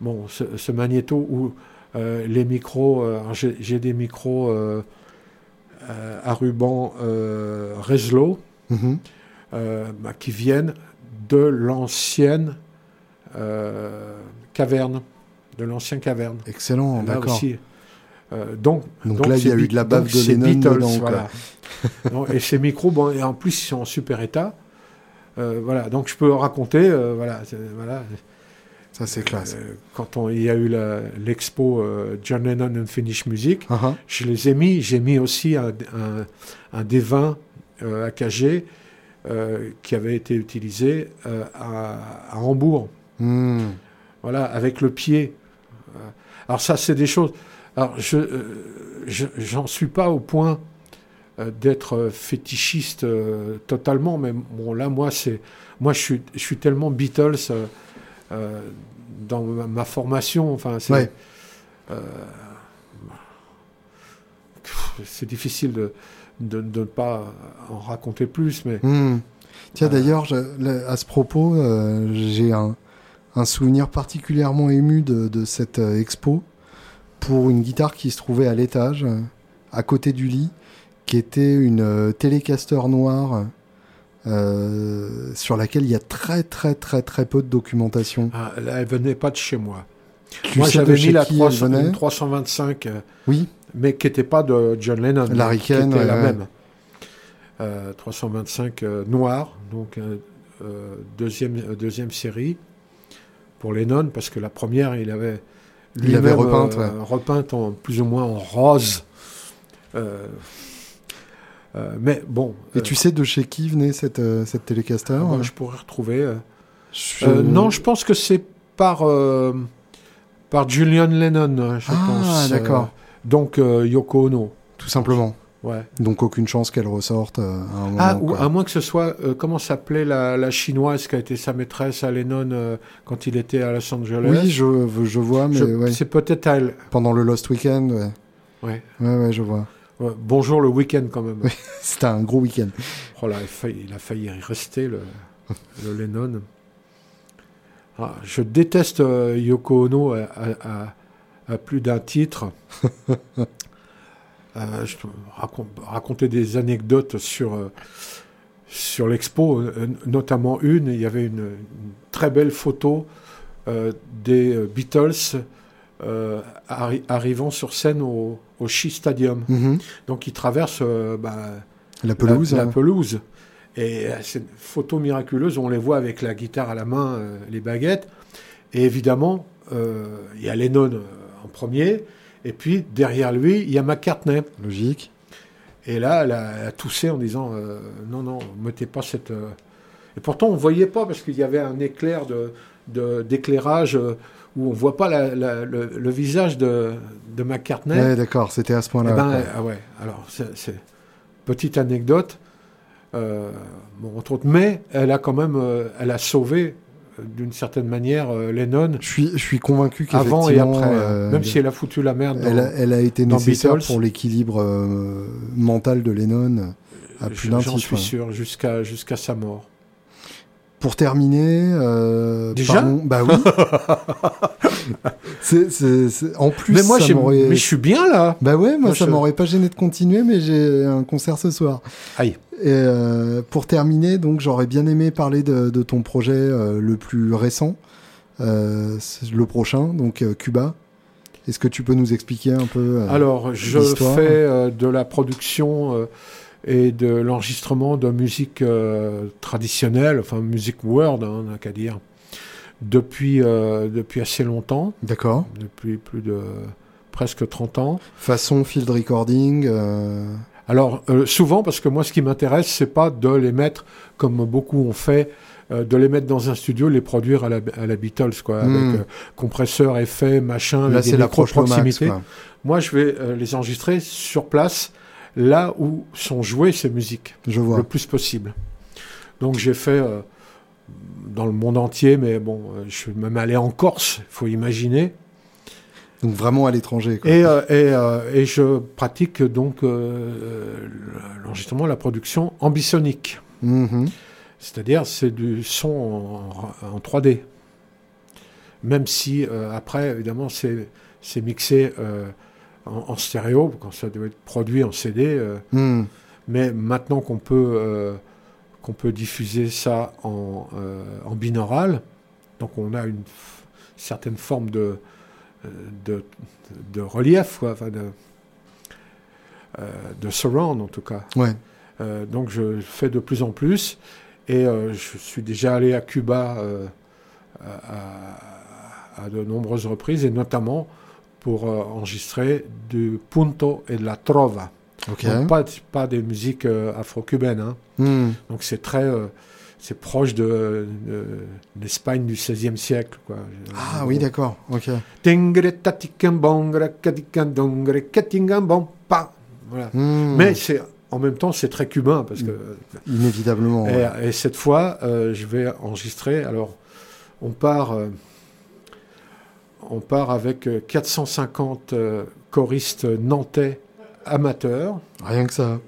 Bon, ce, magnéto où les micros, j'ai des micros à ruban Reslo, mhm. bah, qui viennent de l'ancienne caverne, de l'ancienne caverne. Excellent, d'accord. Euh, donc, donc, là, il y a eu de la bave de Lennon Beatles, voilà. et ces micros, bon, et en plus, ils sont en super état. Euh, voilà, donc je peux raconter, euh, voilà, voilà. Ça, c'est classe. quand on, il y a eu l'expo John Lennon Unfinished Music, uh-huh. je les ai mis. J'ai mis aussi un, un, D20 AKG qui avait été utilisé à, à, Hambourg. Hmm. Voilà, avec le pied. Alors ça, c'est des choses. Alors je j'en suis pas au point euh, d'être fétichiste euh, totalement, mais bon là moi c'est moi je suis je suis tellement Beatles euh, dans ma, formation, enfin c'est c'est difficile de, de, ne pas en raconter plus, mais. Hmm. Tiens, d'ailleurs, à ce propos, j'ai un, un, souvenir particulièrement ému de, de cette expo pour une guitare qui se trouvait à l'étage, à côté du lit, qui était une euh, télécaster noire euh, sur laquelle il y a très très très très peu de documentation. Ah, elle venait pas de chez moi. moi j'avais mis la 325, euh, oui. mais qui n'était pas de John Lennon, la qui était la même. 325 noire, donc deuxième, deuxième série pour Lennon, parce que la première, il avait, il avait repeinte, repeinte en, plus ou moins en rose. Euh, mais bon. Et tu euh, sais de chez qui venait cette, euh, cette Telecaster ah, Je pourrais retrouver. non, je pense que c'est par, par Julian Lennon, je ah, pense. Ah, d'accord. donc Yoko Ono. Tout simplement. Ouais. Donc aucune chance qu'elle ressorte à un moment. Ah, ou à moins que ce soit, comment s'appelait la, la, chinoise qui a été sa maîtresse à Lennon quand il était à Los Angeles? Oui, je, je vois, mais c'est peut-être elle. Pendant le Lost Weekend, ouais. Ouais. Ouais, ouais, je vois bonjour le week-end quand même. [laughs] C'était un gros week-end. Oh là, il, a failli y rester, le, [laughs] le Lennon. Ah, je déteste euh, Yoko Ono à, plus d'un titre. [laughs] euh, je raconte, raconter des anecdotes sur, euh, sur l'expo, euh, notamment une, il y avait une, très belle photo des Beatles arrivant sur scène au, au Shea Stadium. Mhm. Donc il traverse euh, bah, la pelouse. La, hein. pelouse. Et euh, c'est une photo miraculeuse, on les voit avec la guitare à la main, euh, les baguettes. Et évidemment, il y a Lennon en premier, et puis derrière lui, il y a McCartney. Logique. Et là, elle a, toussé en disant Non, non, mettez pas cette. Et pourtant, on ne voyait pas parce qu'il y avait un éclair d'éclairage. De, où on voit pas le, visage de, de McCartney. Ouais, d'accord, c'était à ce point-là. Eh ben, ah ouais, alors, c'est petite anecdote, euh, bon, entre autres, mais elle a quand même, euh, elle a sauvé euh, d'une certaine manière Lennon. Je suis, je suis convaincu qu'avant et après, même si elle a foutu la merde. Dans, elle, a, elle, a, été nécessaire pour l'équilibre mental de Lennon à plus d'un J'en suis sûr, jusqu'à jusqu'à sa mort. Pour terminer, euh, déjà, bah oui. [laughs] c'est, En plus, mais moi, mais je suis bien là. Bah ouais, moi, ça m'aurait pas gêné de continuer, mais j'ai un concert ce soir. Aïe. Et euh, pour terminer, donc j'aurais bien aimé parler de, ton projet euh, le plus récent, le prochain, donc Cuba. Est-ce que tu peux nous expliquer un peu Alors, je fais de la production et de l'enregistrement de musique euh, traditionnelle, enfin musique world, hein, on n'a qu'à dire, depuis, euh, depuis assez longtemps. D'accord. Depuis plus de presque 30 ans. Façon field recording euh, Alors, souvent, parce que moi, ce qui m'intéresse, c'est pas de les mettre, comme beaucoup ont fait, de les mettre dans un studio, les produire à la, à la Beatles, quoi, hmm. avec compresseur, effet, machin, Là, c'est la proximité. Moi, je vais les enregistrer sur place là où sont jouées ces musiques. Je vois. Le plus possible. Donc j'ai fait euh, dans le monde entier, mais bon, euh, je suis même allé en Corse, il faut imaginer. Donc vraiment à l'étranger. Et, euh, et, je pratique donc l'enregistrement, la production ambisonique. Mm-hmm. C'est-à-dire c'est du son en, 3D. Même si après, évidemment, c'est mixé en, stéréo, quand ça doit être produit en CD. Euh, hmm. Mais maintenant qu'on peut, euh, qu'on peut diffuser ça en, euh, en, binaural, donc on a une certaine forme de, de, de relief, enfin de, de surround en tout cas. Ouais. donc je fais de plus en plus et je suis déjà allé à Cuba à, à de nombreuses reprises, et notamment pour enregistrer du punto et de la trova. Donc pas, pas des musiques afro-cubaines. Hein. Hmm. Donc c'est très c'est proche de, l'Espagne du XVIe siècle. Quoi. Ah oui, d'accord. Ok. Voilà. Hmm. Mais c'est en même temps, c'est très cubain parce que inévitablement. Et, cette fois, euh, je vais enregistrer. Alors, on part, euh, on part avec 450 euh, choristes nantais amateurs. Rien que ça.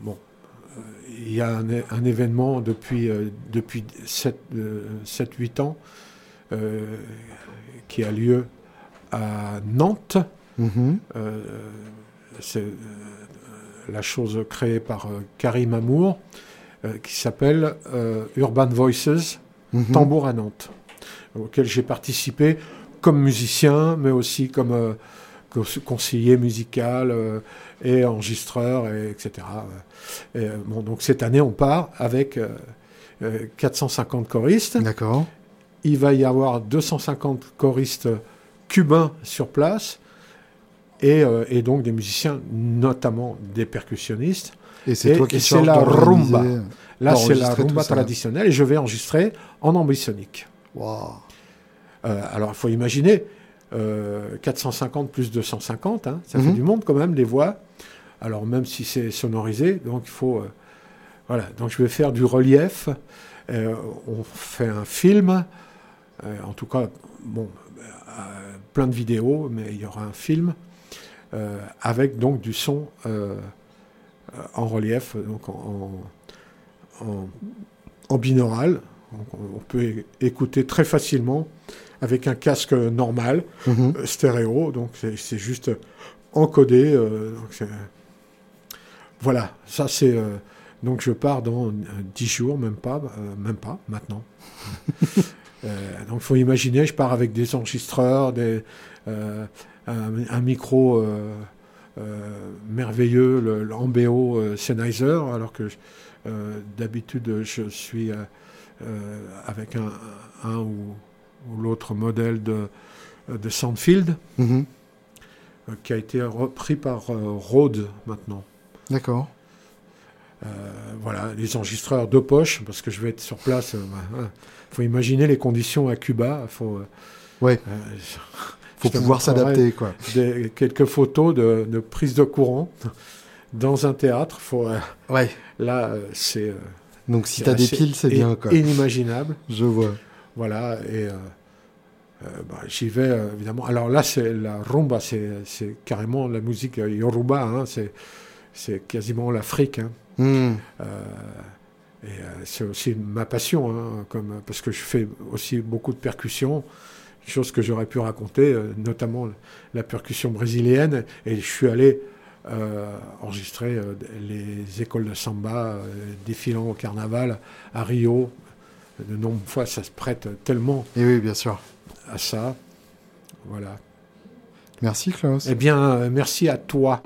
bon, il y a un, événement depuis depuis 7 7-8 ans qui a lieu à Nantes. Mm-hmm c'est euh, la chose créée par euh, Karim Amour, euh, qui s'appelle Urban Voices, mhm. Tambour à Nantes, auquel j'ai participé comme musicien, mais aussi comme conseiller musical et enregistreur, etc. bon, donc cette année, on part avec 450 choristes. D'accord. Il va y avoir 250 choristes cubains sur place euh, et, donc des musiciens, notamment des percussionnistes. Et c'est toi qui c'est la rumba. Là, c'est la rumba traditionnelle et je vais enregistrer en ambisonique. Wow. Euh, alors, il faut imaginer 450 euh, plus 250, hein, ça fait mhm. du monde quand même, les voix. Alors, même si c'est sonorisé, donc il faut. voilà, donc je vais faire du relief. on fait un film, en tout cas, bon, plein de vidéos, mais il y aura un film euh, avec donc du son euh, en relief, donc en, en, binaural. on peut écouter très facilement avec un casque normal, mhm. euh, stéréo, donc c'est juste encodé. voilà, ça c'est. donc je pars dans 10 jours, même pas, même pas maintenant. [laughs] donc il faut imaginer, je pars avec des enregistreurs, des, un, micro euh, euh, merveilleux, l'Ambeo euh, Sennheiser, alors que d'habitude je suis avec un, ou, l'autre modèle de, de Soundfield, mhm. qui a été repris par Rode maintenant. D'accord. voilà, les enregistreurs de poche, parce que je vais être sur place. Il bah, faut imaginer les conditions à Cuba. Faut, ouais [laughs] faut pouvoir s'adapter. quoi. quelques photos de, de, prise de courant dans un théâtre. Faut, euh, ouais. Là, euh, c'est. Euh, Donc si tu as des piles, c'est bien. Quoi. Inimaginable. Je vois. Voilà, et bah, j'y vais évidemment. Alors là, c'est la rumba, c'est carrément la musique yoruba, hein, c'est quasiment l'Afrique. Hein. Hmm. et c'est aussi ma passion, hein, comme, parce que je fais aussi beaucoup de percussions chose que j'aurais pu raconter, euh, notamment la percussion brésilienne. Et je suis allé euh, enregistrer euh, les écoles de samba défilant au carnaval à Rio. De nombreuses fois, ça se prête tellement Et oui, bien sûr. à ça. Voilà. Merci Klaus. Eh bien, merci à toi.